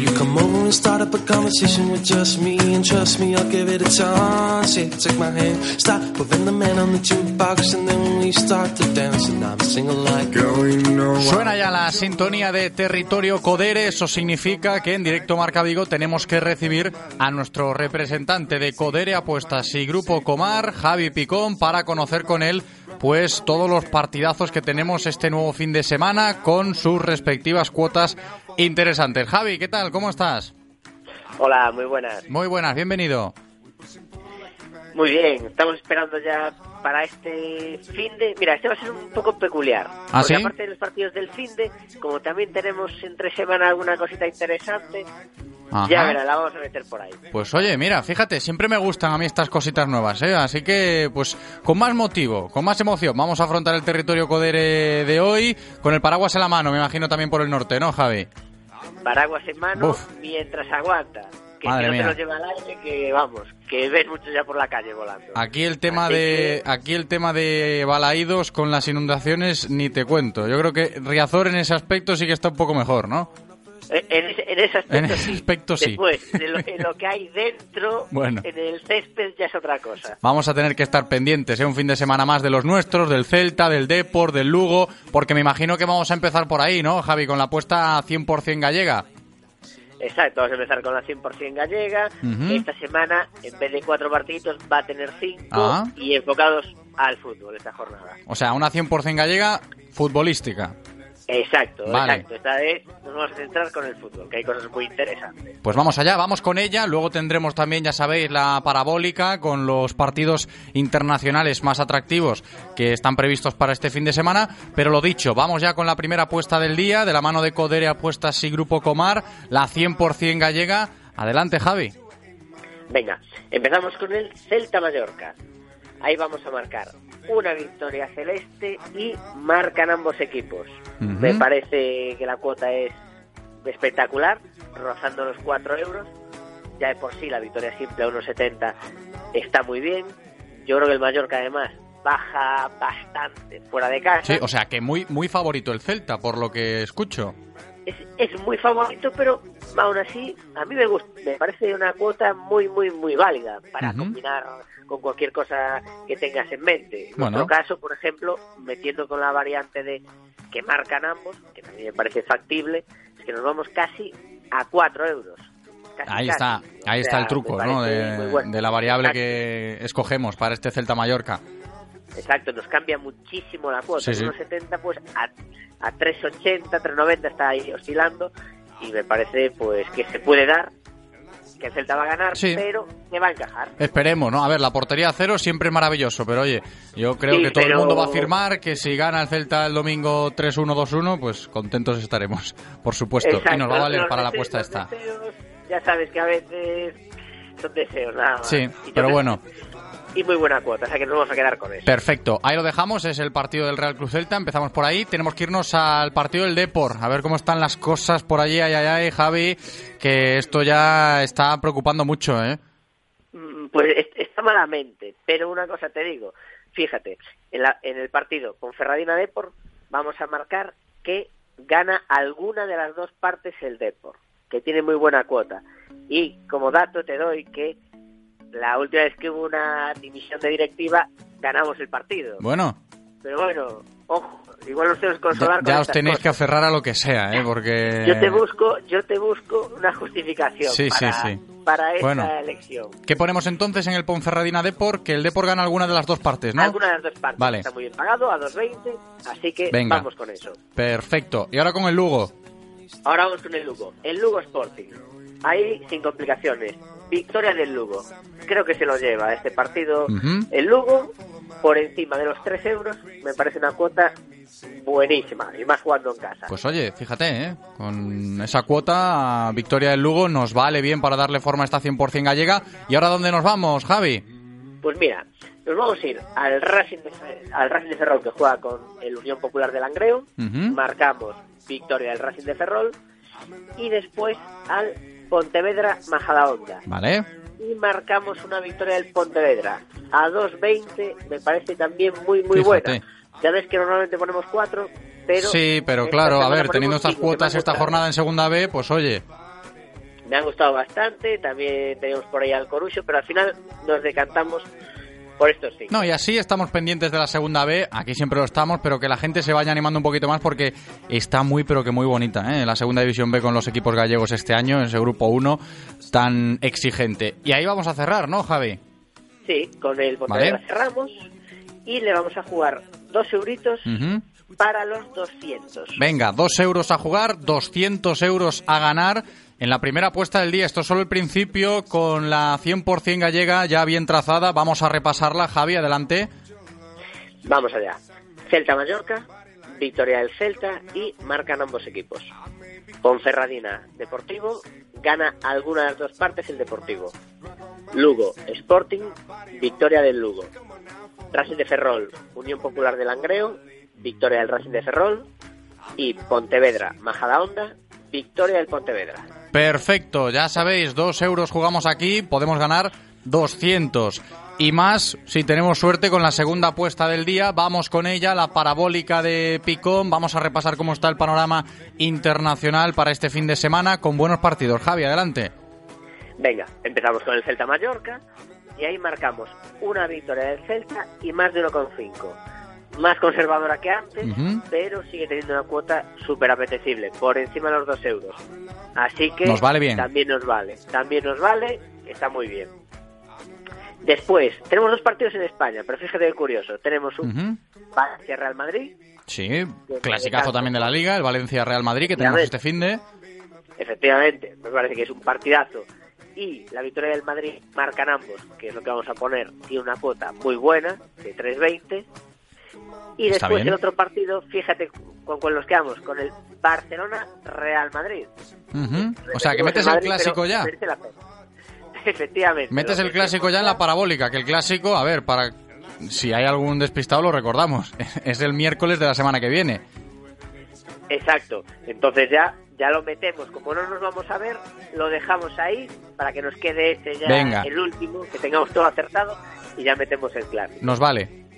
You come over and start up a conversation with just me, and trust me, I'll give it a chance. Take my hand, stop the man on the and then we start to dance, and I'm like, Suena ya la sintonía de Territorio Codere, eso significa que en directo Marca Vigo tenemos que recibir a nuestro representante de Codere Apuestas y Grupo Comar, Javi Picón, para conocer con él pues todos los partidazos que tenemos este nuevo fin de semana con sus respectivas cuotas interesantes. Javi, ¿qué tal? ¿Cómo estás? Hola, muy buenas. Muy buenas, bienvenido. Muy bien, estamos esperando ya para este fin de... Mira, este va a ser un poco peculiar. ¿Ah, porque sí? aparte de los partidos del fin de, como también tenemos entre semana alguna cosita interesante, Ajá. ya verá, la vamos a meter por ahí. Pues oye, mira, fíjate, siempre me gustan a mí estas cositas nuevas, ¿eh? Así que, pues, con más motivo, con más emoción, vamos a afrontar el territorio Codere de hoy con el paraguas en la mano, me imagino también por el norte, ¿no, Javi? Paraguas en mano mientras aguanta. Que Madre si no mía. te lo lleva al aire, que vamos, que ves mucho ya por la calle volando. Aquí el tema Así de aquí el tema de Balaídos con las inundaciones ni te cuento. Yo creo que Riazor en ese aspecto sí que está un poco mejor, ¿no? Eh, En ese, en ese aspecto En ese sí. aspecto sí. Después, de lo, en lo que hay dentro, <laughs> Bueno. en el césped ya es otra cosa. Vamos a tener que estar pendientes, ¿eh? Un fin de semana más de los nuestros, del Celta, del Depor, del Lugo, porque me imagino que vamos a empezar por ahí, ¿no, Javi? Con la apuesta 100% gallega. Exacto, vamos a empezar con la 100% gallega. Esta semana, en vez de cuatro partidos, va a tener cinco Ah. y enfocados al fútbol esta jornada. O sea, una 100% gallega futbolística. Exacto, Vale. exacto. Esta vez nos vamos a centrar con el fútbol, que hay cosas muy interesantes. Pues vamos allá, vamos con ella. Luego tendremos también, ya sabéis, la parabólica con los partidos internacionales más atractivos que están previstos para este fin de semana. Pero lo dicho, vamos ya con la primera apuesta del día, de la mano de Codere Apuestas y Grupo Comar, la 100% gallega. Adelante, Javi. Venga, empezamos con el Celta Mallorca. Ahí vamos a marcar una victoria celeste y marcan ambos equipos. Me parece que la cuota es espectacular, rozando los 4 euros. Ya de por sí la victoria simple a 1,70 está muy bien. Yo creo que el Mallorca además baja bastante fuera de casa. Sí, o sea que muy, muy favorito el Celta, por lo que escucho. es, es muy favorito, pero aún así a mí me gusta, me parece una cuota muy, muy, muy válida para Ujú. combinar con cualquier cosa que tengas en mente. En Bueno. nuestro caso, por ejemplo, metiendo con la variante de que marcan ambos, que también me parece factible, es que nos vamos casi a 4 euros. Casi, Ahí casi. está, O ahí está el truco, ¿no? De, bueno. de la variable Exacto. que escogemos para este Celta Mallorca. Exacto, nos cambia muchísimo la cuota. Sí, sí. De 1,70 pues a, a 3,80, 3,90 está ahí oscilando y me parece pues que se puede dar, que el Celta va a ganar, Sí. pero que va a encajar. Esperemos, ¿no? A ver, la portería a cero siempre es maravilloso, pero oye, yo creo Sí, que todo el mundo va a afirmar que si gana el Celta el domingo 3-1-2-1, pues contentos estaremos, <laughs> por supuesto. Exacto, Y nos va a valer los para la apuesta esta. deseos, ya sabes que a veces son deseos, nada más. Sí, pero creo- bueno. Y muy buena cuota, o sea que nos vamos a quedar con eso. Perfecto, ahí lo dejamos, es el partido del Real Cruz Celta, empezamos por ahí, tenemos que irnos al partido del Depor, a ver cómo están las cosas por allí, ay, ay, ay, Javi, que esto ya está preocupando mucho, ¿eh? Mm, Pues es- está malamente, pero una cosa te digo, fíjate, en, la- en el partido con Ferradina Depor vamos a marcar que gana alguna de las dos partes el Depor, que tiene muy buena cuota. Y como dato te doy que la última vez que hubo una dimisión de directiva ganamos el partido. Bueno, Pero bueno, ojo, igual nos tenemos que ya, consolar con ya os tenéis cosas. que aferrar a lo que sea, ¿eh? Porque... Yo te busco, yo te busco una justificación Sí, sí, para, sí. para esta Bueno. elección. ¿Qué ponemos entonces en el Ponferradina Depor? Que el Depor gana alguna de las dos partes, ¿no? Alguna de las dos partes Vale. está muy bien pagado, a 2.20, así que Venga. vamos con eso. Perfecto. Y ahora con el Lugo. Ahora vamos con el Lugo. El Lugo Sporting. Ahí sin complicaciones. Victoria del Lugo. Creo que se lo lleva este partido. El Lugo, por encima de los 3 euros, me parece una cuota buenísima. Y más jugando en casa. Pues oye, fíjate, ¿eh? con esa cuota, Victoria del Lugo nos vale bien para darle forma a esta 100% gallega. ¿Y ahora dónde nos vamos, Javi? Pues mira, nos vamos a ir al Racing de, al Racing de Ferrol que juega con el Unión Popular de Langreo. Marcamos victoria del Racing de Ferrol. Y después al Pontevedra Majadahonda. Vale. Y marcamos una victoria del Pontevedra. A 2.20 me parece también muy, muy Fíjate. buena. Ya ves que normalmente ponemos 4, pero... sí, pero claro, a ver, teniendo estas cuotas esta jornada en segunda B, pues oye, Me han gustado bastante, también tenemos por ahí al Corucho, pero al final nos decantamos por estos cinco. No, y así estamos pendientes de la segunda B. Aquí siempre lo estamos, pero que la gente se vaya animando un poquito más porque está muy, pero que muy bonita, ¿eh? La segunda división B con los equipos gallegos este año, en ese grupo 1 tan exigente. Y ahí vamos a cerrar, ¿no, Javi? Sí, con el Pontevedra Vale. cerramos y le vamos a jugar dos euritos para los 200. Venga, dos euros a jugar, 200 euros a ganar. En la primera apuesta del día, esto es solo el principio, con la 100% gallega ya bien trazada. Vamos a repasarla, Javi, adelante. Vamos allá. Celta Mallorca, victoria del Celta y marcan ambos equipos. Ponferradina Deportivo, gana alguna de las dos partes el Deportivo. Lugo Sporting, victoria del Lugo. Racing de Ferrol, Unión Popular de Langreo, victoria del Racing de Ferrol. Y Pontevedra Majadahonda, victoria del Pontevedra. Perfecto, ya sabéis, dos euros jugamos aquí, podemos ganar 200. Y más, si tenemos suerte con la segunda apuesta del día, vamos con ella, la parabólica de Picón. Vamos a repasar cómo está el panorama internacional para este fin de semana con buenos partidos. Javi, adelante. Venga, empezamos con el Celta Mallorca y ahí marcamos una victoria del Celta y más de 1,5. Más conservadora que antes, pero sigue teniendo una cuota súper apetecible, por encima de los 2 euros. Así que Nos vale bien. también nos vale, también nos vale, está muy bien. Después, tenemos dos partidos en España, pero fíjate qué curioso. Tenemos un Ujú. Valencia Real Madrid, Sí, clasicazo también de la Liga, el Valencia-Real Madrid que tenemos este fin de... efectivamente, me parece que es un partidazo. Y la victoria del Madrid marcan ambos, que es lo que vamos a poner, tiene una cuota muy buena, de 3.20. Y Está después bien. el otro partido, fíjate con cuál nos quedamos, con el Barcelona-Real Madrid. O sea, que metes el Madrid, clásico ya. la. <laughs> Efectivamente. Metes el clásico ya en la parabólica, que el clásico, a ver, para si hay algún despistado lo recordamos, <laughs> es el miércoles de la semana que viene. Exacto. Entonces ya ya lo metemos. Como no nos vamos a ver, lo dejamos ahí para que nos quede este ya Venga. el último, que tengamos todo acertado y ya metemos el clásico. Nos vale.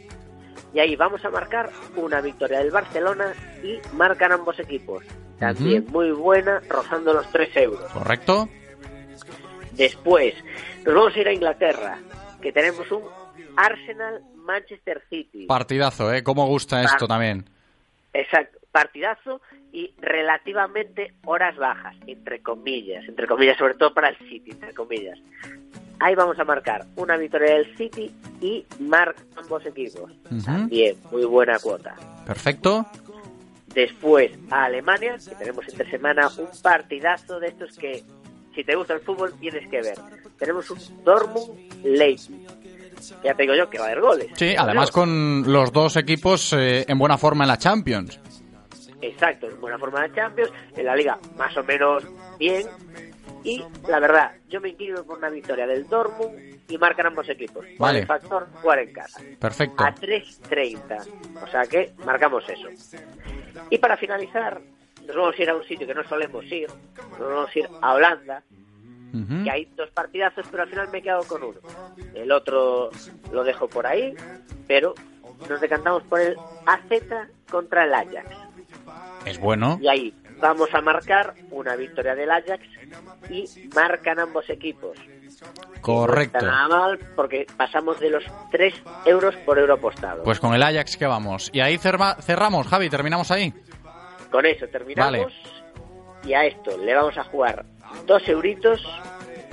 Y ahí vamos a marcar una victoria del Barcelona y marcan ambos equipos. También muy buena, rozando los 3 euros. ¿Correcto? Después, nos vamos a ir a Inglaterra, que tenemos un Arsenal-Manchester City. Partidazo, ¿eh? ¿Cómo gusta esto también? Exacto, partidazo y relativamente horas bajas, entre comillas, entre comillas, sobre todo para el City, entre comillas. Ahí vamos a marcar una victoria del City y marcan ambos equipos. Ujú. Bien, muy buena cuota. Perfecto. Después a Alemania, que tenemos entre semana un partidazo de estos que, si te gusta el fútbol, tienes que ver. Tenemos un Dortmund-Leipzig. Ya te digo yo que va a haber goles. Sí, además con los dos equipos eh, en buena forma en la Champions. Exacto, en buena forma de Champions, en la Liga más o menos bien, Y la verdad, yo me inclino por una victoria del Dortmund y marcan ambos equipos. Vale. el factor jugar en casa. Perfecto. A 3.30. O sea que marcamos eso. Y para finalizar, nos vamos a ir a un sitio que no solemos ir. Nos vamos a ir a Holanda. Que hay dos partidazos, pero al final me he quedado con uno. El otro lo dejo por ahí, pero nos decantamos por el AZ contra el Ajax. Es bueno. Y ahí vamos a marcar una victoria del Ajax y marcan ambos equipos. Correcto. está nada mal porque pasamos de los 3 euros por euro apostado. Pues con el Ajax que vamos. Y ahí cerma- cerramos, Javi, terminamos ahí. Con eso terminamos Vale. y a esto le vamos a jugar dos euritos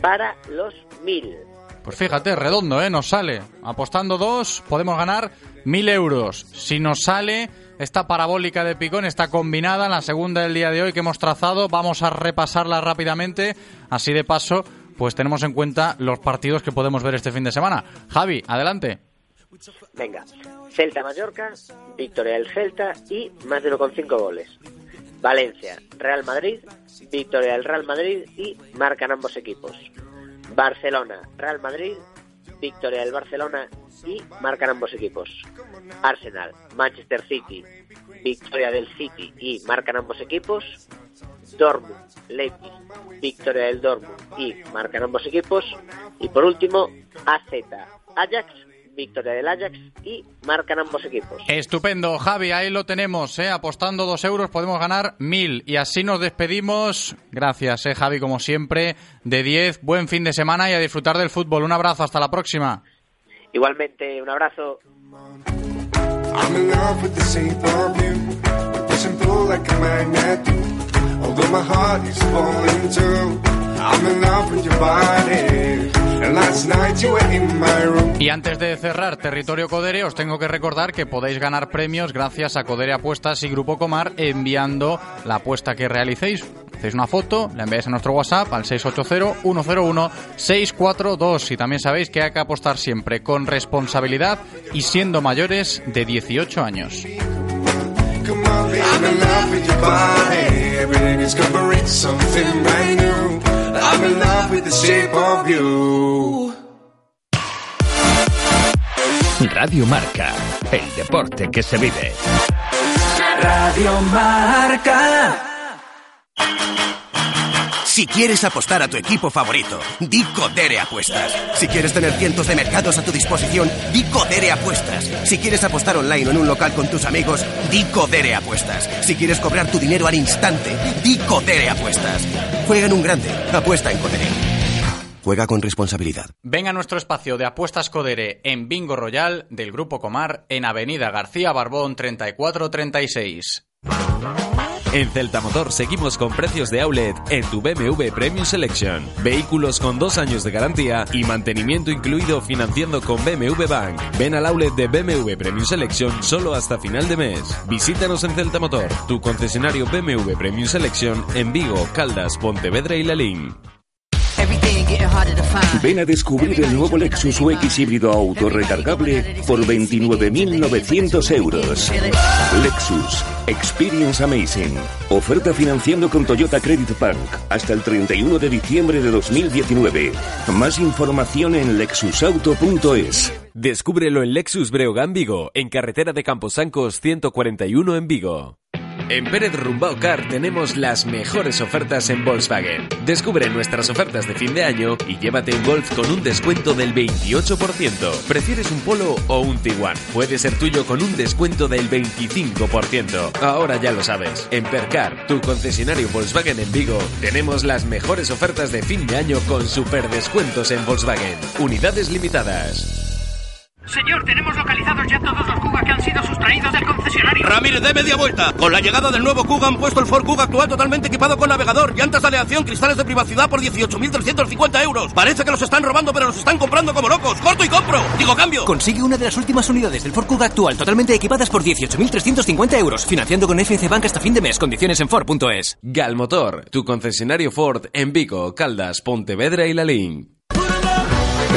para los 1000. Pues fíjate, redondo, ¿eh? Nos sale. Apostando dos, podemos ganar mil euros. Si nos sale esta parabólica de picón, está combinada en la segunda del día de hoy que hemos trazado. Vamos a repasarla rápidamente. Así de paso, pues tenemos en cuenta los partidos que podemos ver este fin de semana. Javi, adelante. Venga, Celta-Mallorca, victoria del Celta y más de 1,5 goles. Valencia, Real Madrid, victoria del Real Madrid y marcan ambos equipos. Barcelona, Real Madrid, victoria del Barcelona y marcan ambos equipos. Arsenal, Manchester City, victoria del City y marcan ambos equipos. Dortmund, Leipzig, victoria del Dortmund y marcan ambos equipos. Y por último, AZ, Ajax, victoria del Ajax y marcan ambos equipos. Estupendo, Javi, ahí lo tenemos, ¿eh? Apostando dos euros podemos ganar mil. Y así nos despedimos. Gracias, ¿eh, Javi, como siempre, de 10. Buen fin de semana y a disfrutar del fútbol. Un abrazo, hasta la próxima. Igualmente, un abrazo. I'm in love with. Although my heart is falling too. I'm in love your body. Y antes de cerrar Territorio Codere, os tengo que recordar que podéis ganar premios gracias a Codere Apuestas y Grupo Comar enviando la apuesta que realicéis. Hacéis una foto, la enviáis a nuestro WhatsApp al 680-101-642. Y también sabéis que hay que apostar siempre con responsabilidad y siendo mayores de 18 años. The shape of you. Radio Marca, el deporte que se vive. Radio Marca. Si quieres apostar a tu equipo favorito, di Codere Apuestas. Si quieres tener cientos de mercados a tu disposición, di Codere Apuestas. Si quieres apostar online o en un local con tus amigos, di Codere Apuestas. Si quieres cobrar tu dinero al instante, di Codere Apuestas. Juega en un grande, apuesta en Codere. Juega con responsabilidad. Venga a nuestro espacio de apuestas Codere en Bingo Royal del Grupo Comar en Avenida García Barbón 3436. En Celta Motor seguimos con precios de outlet en tu BMW Premium Selection. Vehículos con dos años de garantía y mantenimiento incluido financiando con BMW Bank. Ven al outlet de BMW Premium Selection solo hasta final de mes. Visítanos en Celta Motor, tu concesionario BMW Premium Selection en Vigo, Caldas, Pontevedra y Lalín. Ven a descubrir el nuevo Lexus UX híbrido autorrecargable por 29.900 euros. Lexus Experience Amazing. Oferta financiando con Toyota Credit Bank hasta el 31 de diciembre de 2019. Más información en lexusauto.es. Descúbrelo en Lexus Breogán Vigo, en carretera de Camposancos 141 en Vigo. En Pérez Rumbao Car tenemos las mejores ofertas en Volkswagen. Descubre nuestras ofertas de fin de año y llévate un Golf con un descuento del 28%. ¿Prefieres un Polo o un Tiguan? Puede ser tuyo con un descuento del 25%. Ahora ya lo sabes. En Percar, tu concesionario Volkswagen en Vigo, tenemos las mejores ofertas de fin de año con super descuentos en Volkswagen. Unidades limitadas. Señor, tenemos localizados ya todos los Kuga que han sido sustraídos del concesionario. Ramírez, de media vuelta. Con la llegada del nuevo Kuga han puesto el Ford Kuga actual totalmente equipado con navegador, llantas de aleación, cristales de privacidad por 18.350 euros. Parece que los están robando, pero los están comprando como locos. ¡Corto y compro! Digo cambio. Consigue una de las últimas unidades del Ford Kuga actual totalmente equipadas por 18.350 euros, financiando con FC Bank hasta fin de mes. Condiciones en Ford.es. Galmotor, tu concesionario Ford en Vigo, Caldas, Pontevedra y Lalín.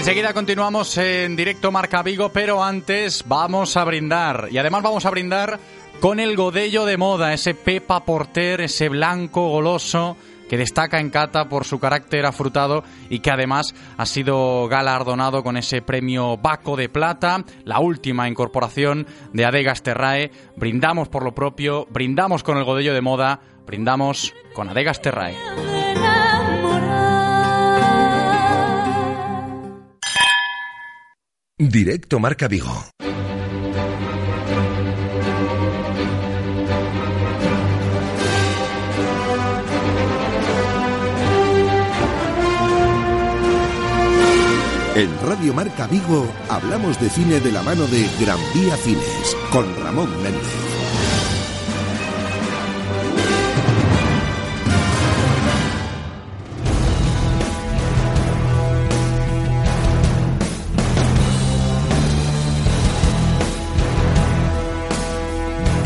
Enseguida continuamos en directo Marca Vigo, pero antes vamos a brindar. Y además vamos a brindar con el godello de moda, ese Pepa Porter, ese blanco goloso que destaca en Cata por su carácter afrutado y que además ha sido galardonado con ese premio Baco de Plata, la última incorporación de Adegas Terrae. Brindamos por lo propio, brindamos con el godello de moda, brindamos con Adegas Terrae. Directo Marca Vigo. En Radio Marca Vigo hablamos de cine de la mano de Gran Vía Cines con Ramón Méndez.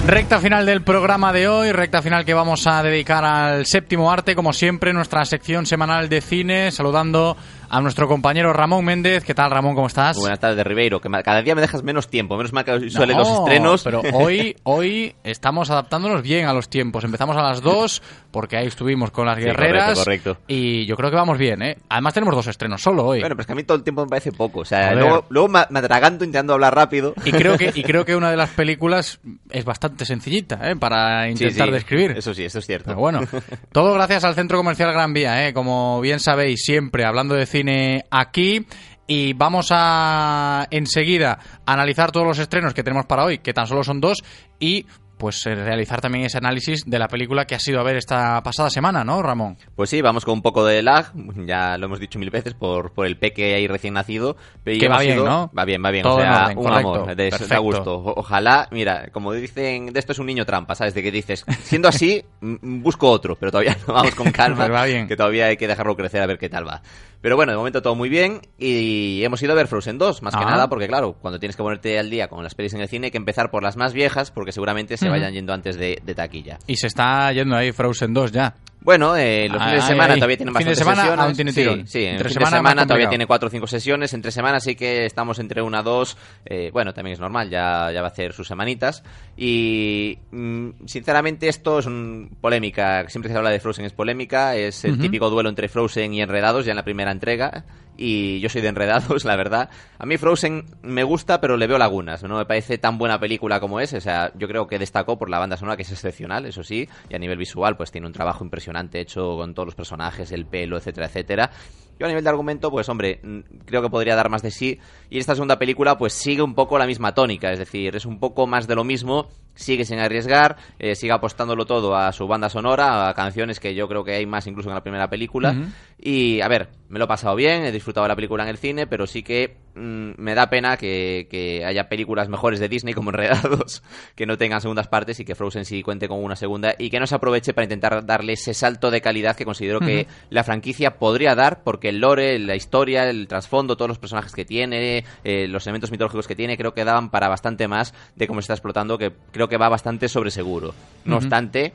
Recta final del programa de hoy, recta final que vamos a dedicar al séptimo arte, como siempre, nuestra sección semanal de cine, saludando a nuestro compañero Ramón Méndez. ¿Qué tal, Ramón? ¿Cómo estás? Buenas tardes, Ribeiro. Que cada día me dejas menos tiempo. Menos mal que suelen los No, estrenos. Pero <laughs> hoy, hoy estamos adaptándonos bien a los tiempos. Empezamos a las 2, porque ahí estuvimos con las Sí, guerreras. correcto, correcto. Y yo creo que vamos bien, ¿eh? Además tenemos dos estrenos solo hoy. Bueno, pero es que a mí todo el tiempo me parece poco. O sea, luego, luego me, atraganto intentando hablar rápido. Y creo que y <laughs> creo que una de las películas es bastante sencillita, ¿eh? Para Sí, intentar sí, describir. Eso sí, eso es cierto. Pero bueno, <laughs> todo gracias al Centro Comercial Gran Vía, ¿eh? como bien sabéis, siempre hablando de cine aquí. Y vamos a enseguida analizar todos los estrenos que tenemos para hoy, que tan solo son dos, y pues eh, realizar también ese análisis de la película que has ido a ver esta pasada semana, ¿no, Ramón? Pues sí, vamos con un poco de lag, ya lo hemos dicho mil veces por, por el peque ahí recién nacido. pero Que va bien, ¿no? Va bien, va bien, Todo o sea, orden, un correcto, amor, de, perfecto. gusto. Ojalá, mira, como dicen, de esto es un niño trampa, ¿sabes? De que dices, siendo así, <laughs> busco otro, pero todavía no vamos con <laughs> calma, va bien. que todavía hay que dejarlo crecer a ver qué tal va. Pero bueno, de momento todo muy bien y hemos ido a ver Frozen 2, más que nada, porque claro, cuando tienes que ponerte al día con las pelis en el cine hay que empezar por las más viejas, porque seguramente se vayan yendo antes de, de taquilla. Y se está yendo ahí Frozen 2 ya. Bueno, eh, los fines de semana ahí. todavía tienen bastantes semana sesiones. aún tiene Sí, tirón. Sí, en Entre fin semana todavía tiene cuatro o cinco sesiones. Entre semana sí que estamos entre una dos. eh, bueno, también es normal, ya, ya va a hacer sus semanitas. Y mm, sinceramente esto es una polémica. Siempre que se habla de Frozen es polémica. Es el típico duelo entre Frozen y Enredados ya en la primera entrega. Y yo soy de Enredados, <laughs> la verdad. A mí Frozen me gusta, pero le veo lagunas. No me parece tan buena película como es. O sea, yo creo que destacó por la banda sonora, que es excepcional, eso sí. Y a nivel visual, pues tiene un trabajo impresionante hecho con todos los personajes, el pelo, etcétera, etcétera. Yo a nivel de argumento, pues hombre, creo que podría dar más de sí. Y esta segunda película, pues sigue un poco la misma tónica. Es decir, es un poco más de lo mismo. Sigue sin arriesgar, eh, sigue apostándolo todo a su banda sonora, a canciones que yo creo que hay más incluso que en la primera película. Y a ver, me lo he pasado bien, he disfrutado de la película en el cine, pero sí que mm, me da pena que, que haya películas mejores de Disney como Enredados <laughs> que no tengan segundas partes y que Frozen sí cuente con una segunda y que no se aproveche para intentar darle ese salto de calidad que considero que la franquicia podría dar porque el lore, la historia, el trasfondo, todos los personajes que tiene, eh, los elementos mitológicos que tiene, creo que daban para bastante más de cómo se está explotando, que creo que va bastante sobre seguro. No obstante,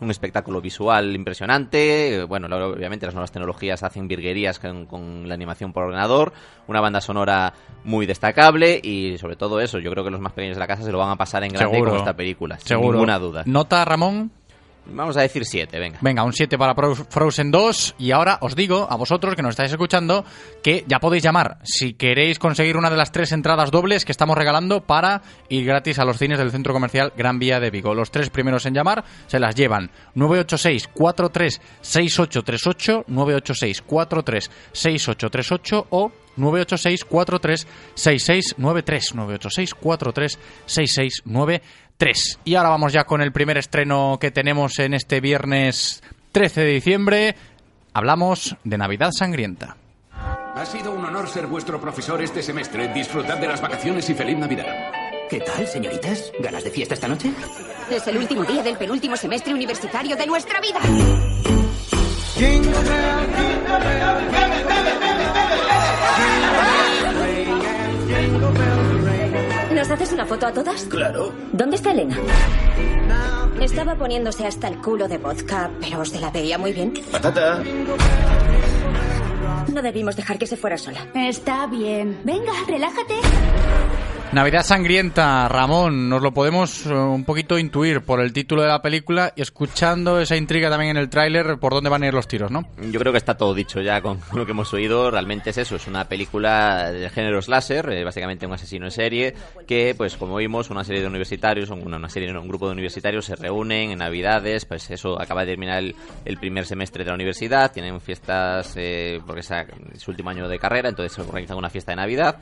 un espectáculo visual impresionante. eh, Bueno, obviamente las nuevas tecnologías hacen virguerías con, con la animación por ordenador. Una banda sonora muy destacable y sobre todo eso, yo creo que los más pequeños de la casa se lo van a pasar en grande Seguro. con esta película. Sin Seguro. ninguna duda. Nota, Ramón. Vamos a decir siete, venga. Venga, un 7 para Frozen 2. Y ahora os digo, a vosotros que nos estáis escuchando, que ya podéis llamar si queréis conseguir una de las tres entradas dobles que estamos regalando para ir gratis a los cines del Centro Comercial Gran Vía de Vigo. Los tres primeros en llamar se las llevan 986-43-6838, 986-43-6838 o 986-43-6693, 986-43-6693. Y ahora vamos ya con el primer estreno que tenemos en este viernes 13 de diciembre, hablamos de Navidad Sangrienta. Ha sido un honor ser vuestro profesor este semestre. Disfrutad de las vacaciones y feliz Navidad. ¿Qué tal, señoritas? ¿Ganas de fiesta esta noche? Es el último día del penúltimo semestre universitario de nuestra vida. Haces una foto a todas? Claro. ¿Dónde está Elena? Estaba poniéndose hasta el culo de vodka, pero se la veía muy bien. Patata. No debimos dejar que se fuera sola. Está bien. Venga, relájate. Navidad Sangrienta, Ramón, nos lo podemos eh, un poquito intuir por el título de la película y escuchando esa intriga también en el tráiler por dónde van a ir los tiros, ¿no? Yo creo que está todo dicho ya con <laughs> lo que hemos oído. Realmente es eso, es una película de género slasher, eh, básicamente un asesino en serie, que, pues como vimos, una serie de universitarios, una, serie, un grupo de universitarios se reúnen en Navidades, pues eso, acaba de terminar el, el primer semestre de la universidad, tienen fiestas, eh, porque es su último año de carrera, entonces organizan una fiesta de Navidad.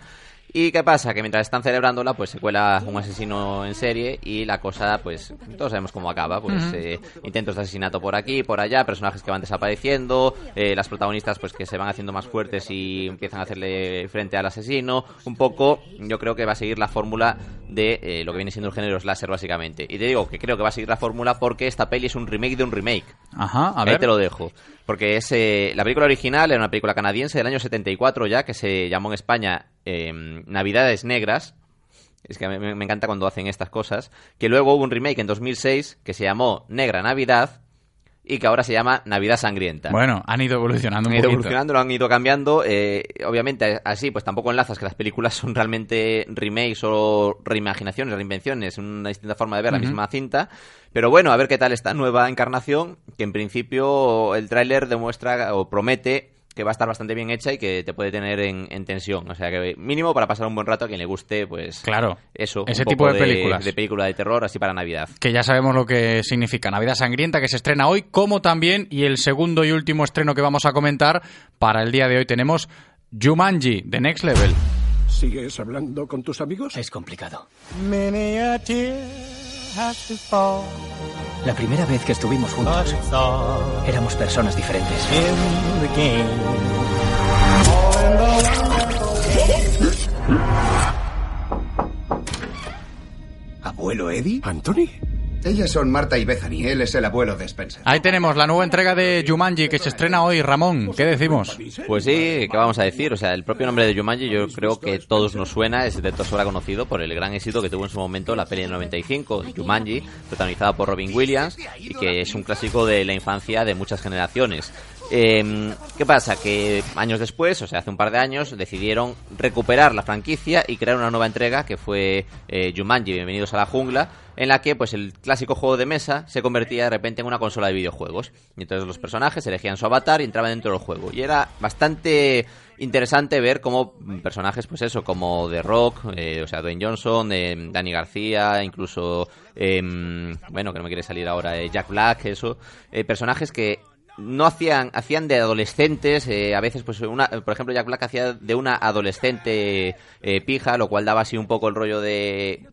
¿Y qué pasa? Que mientras están celebrándola, pues se cuela un asesino en serie y la cosa, pues todos sabemos cómo acaba. Pues eh, intentos de asesinato por aquí, por allá, personajes que van desapareciendo, eh, las protagonistas pues que se van haciendo más fuertes y empiezan a hacerle frente al asesino. Un poco, yo creo que va a seguir la fórmula de eh, lo que viene siendo el género slasher básicamente. Y te digo que creo que va a seguir la fórmula porque esta peli es un remake de un remake. Ajá, a Ahí ver. te lo dejo. Porque es eh, la película original era una película canadiense del año 74 ya, que se llamó en España eh, Navidades Negras. Es que me, me encanta cuando hacen estas cosas. Que luego hubo un remake en 2006 que se llamó Negra Navidad y que ahora se llama Navidad Sangrienta. Bueno, han ido evolucionando un Han ido poquito. evolucionando, lo han ido cambiando. eh, obviamente, así, pues tampoco enlazas que las películas son realmente remakes o reimaginaciones, reinvenciones, una distinta forma de ver la misma cinta. Pero bueno, a ver qué tal esta nueva encarnación, que en principio el tráiler demuestra o promete que va a estar bastante bien hecha y que te puede tener en, en tensión. O sea, que mínimo para pasar un buen rato a quien le guste, pues... Claro, Eso, ese un tipo poco de películas. De película de terror, así para Navidad. que ya sabemos lo que significa Navidad Sangrienta, que se estrena hoy, como también, y el segundo y último estreno que vamos a comentar para el día de hoy tenemos Jumanji, The Next Level. ¿Sigues hablando con tus amigos? Es complicado. La primera vez que estuvimos juntos, éramos personas diferentes. in the game. ¿Abuelo Eddie? ¿Anthony? Ellas son Marta y Bethany. Él es el abuelo de Spencer. Ahí tenemos la nueva entrega de Jumanji que se estrena hoy. Ramón, ¿qué decimos? Pues sí, ¿qué vamos a decir? O sea, el propio nombre de Jumanji yo creo que todos nos suena, es de toda sobra conocido por el gran éxito que tuvo en su momento la peli del 95, Jumanji, protagonizada por Robin Williams, y que es un clásico de la infancia de muchas generaciones. Eh, ¿Qué pasa? Que años después, o sea, hace un par de años, decidieron recuperar la franquicia y crear una nueva entrega que fue eh, Jumanji, Bienvenidos a la Jungla, en la que pues el clásico juego de mesa se convertía de repente en una consola de videojuegos. Y entonces los personajes elegían su avatar y entraban dentro del juego. Y era bastante interesante ver cómo personajes, pues eso, como The Rock, eh, o sea, Dwayne Johnson, eh, Danny García, incluso, em, bueno, que no me quiere salir ahora, eh, Jack Black, eso, eh, personajes que no hacían hacían de adolescentes eh, a veces pues una por ejemplo Jack Black hacía de una adolescente eh, pija lo cual daba así un poco el rollo de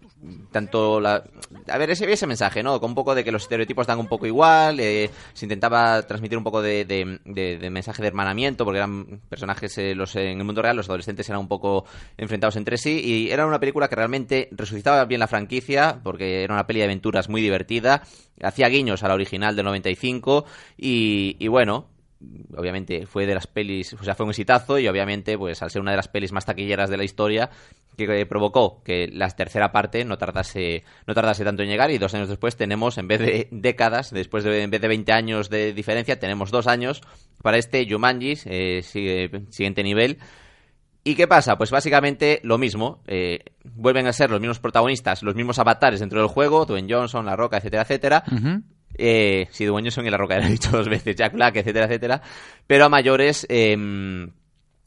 tanto la a ver ese ese mensaje no con un poco de que los estereotipos dan un poco igual eh, se intentaba transmitir un poco de, de- mensaje de hermanamiento porque eran personajes eh, los en el mundo real los adolescentes eran un poco enfrentados entre sí y era una película que realmente resucitaba bien la franquicia porque era una peli de aventuras muy divertida hacía guiños a la original del 95 y, y bueno obviamente fue de las pelis, o sea, fue un exitazo y obviamente, pues al ser una de las pelis más taquilleras de la historia, que provocó que la tercera parte no tardase, no tardase tanto en llegar y dos años después tenemos, en vez de décadas, después de, en vez de 20 años de diferencia, tenemos dos años para este Jumanji, eh, siguiente nivel. ¿Y qué pasa? Pues básicamente lo mismo. eh, vuelven a ser los mismos protagonistas, los mismos avatares dentro del juego, Dwayne Johnson, La Roca, etcétera, etcétera. Eh, sí, Dwayne Johnson y La Roca, <laughs> he dicho dos veces, Jack Black, etcétera, etcétera. Pero a mayores, em,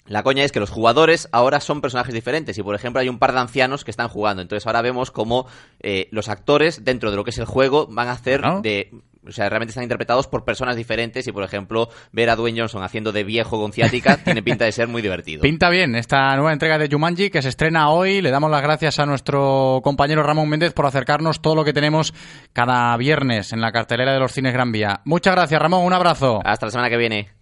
la coña es que los jugadores ahora son personajes diferentes y, por ejemplo, hay un par de ancianos que están jugando. Entonces ahora vemos como eh, los actores, dentro de lo que es el juego, van a hacer de o sea, realmente están interpretados por personas diferentes y, por ejemplo, ver a Dwayne Johnson haciendo de viejo con ciática <laughs> tiene pinta de ser muy divertido. Pinta bien esta nueva entrega de Jumanji que se estrena hoy. Le damos las gracias a nuestro compañero Ramón Méndez por acercarnos todo lo que tenemos cada viernes en la cartelera de los cines Gran Vía. Muchas gracias, Ramón. Un abrazo. Hasta la semana que viene.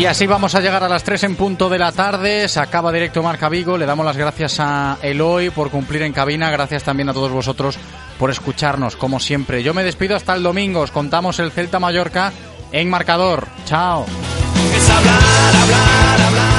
Y así vamos a llegar a las 3 en punto de la tarde. Se acaba directo Marca Vigo. Le damos las gracias a Eloy por cumplir en cabina. Gracias también a todos vosotros por escucharnos, como siempre. Yo me despido hasta el domingo. Os contamos el Celta Mallorca en marcador. Chao. Es hablar, hablar.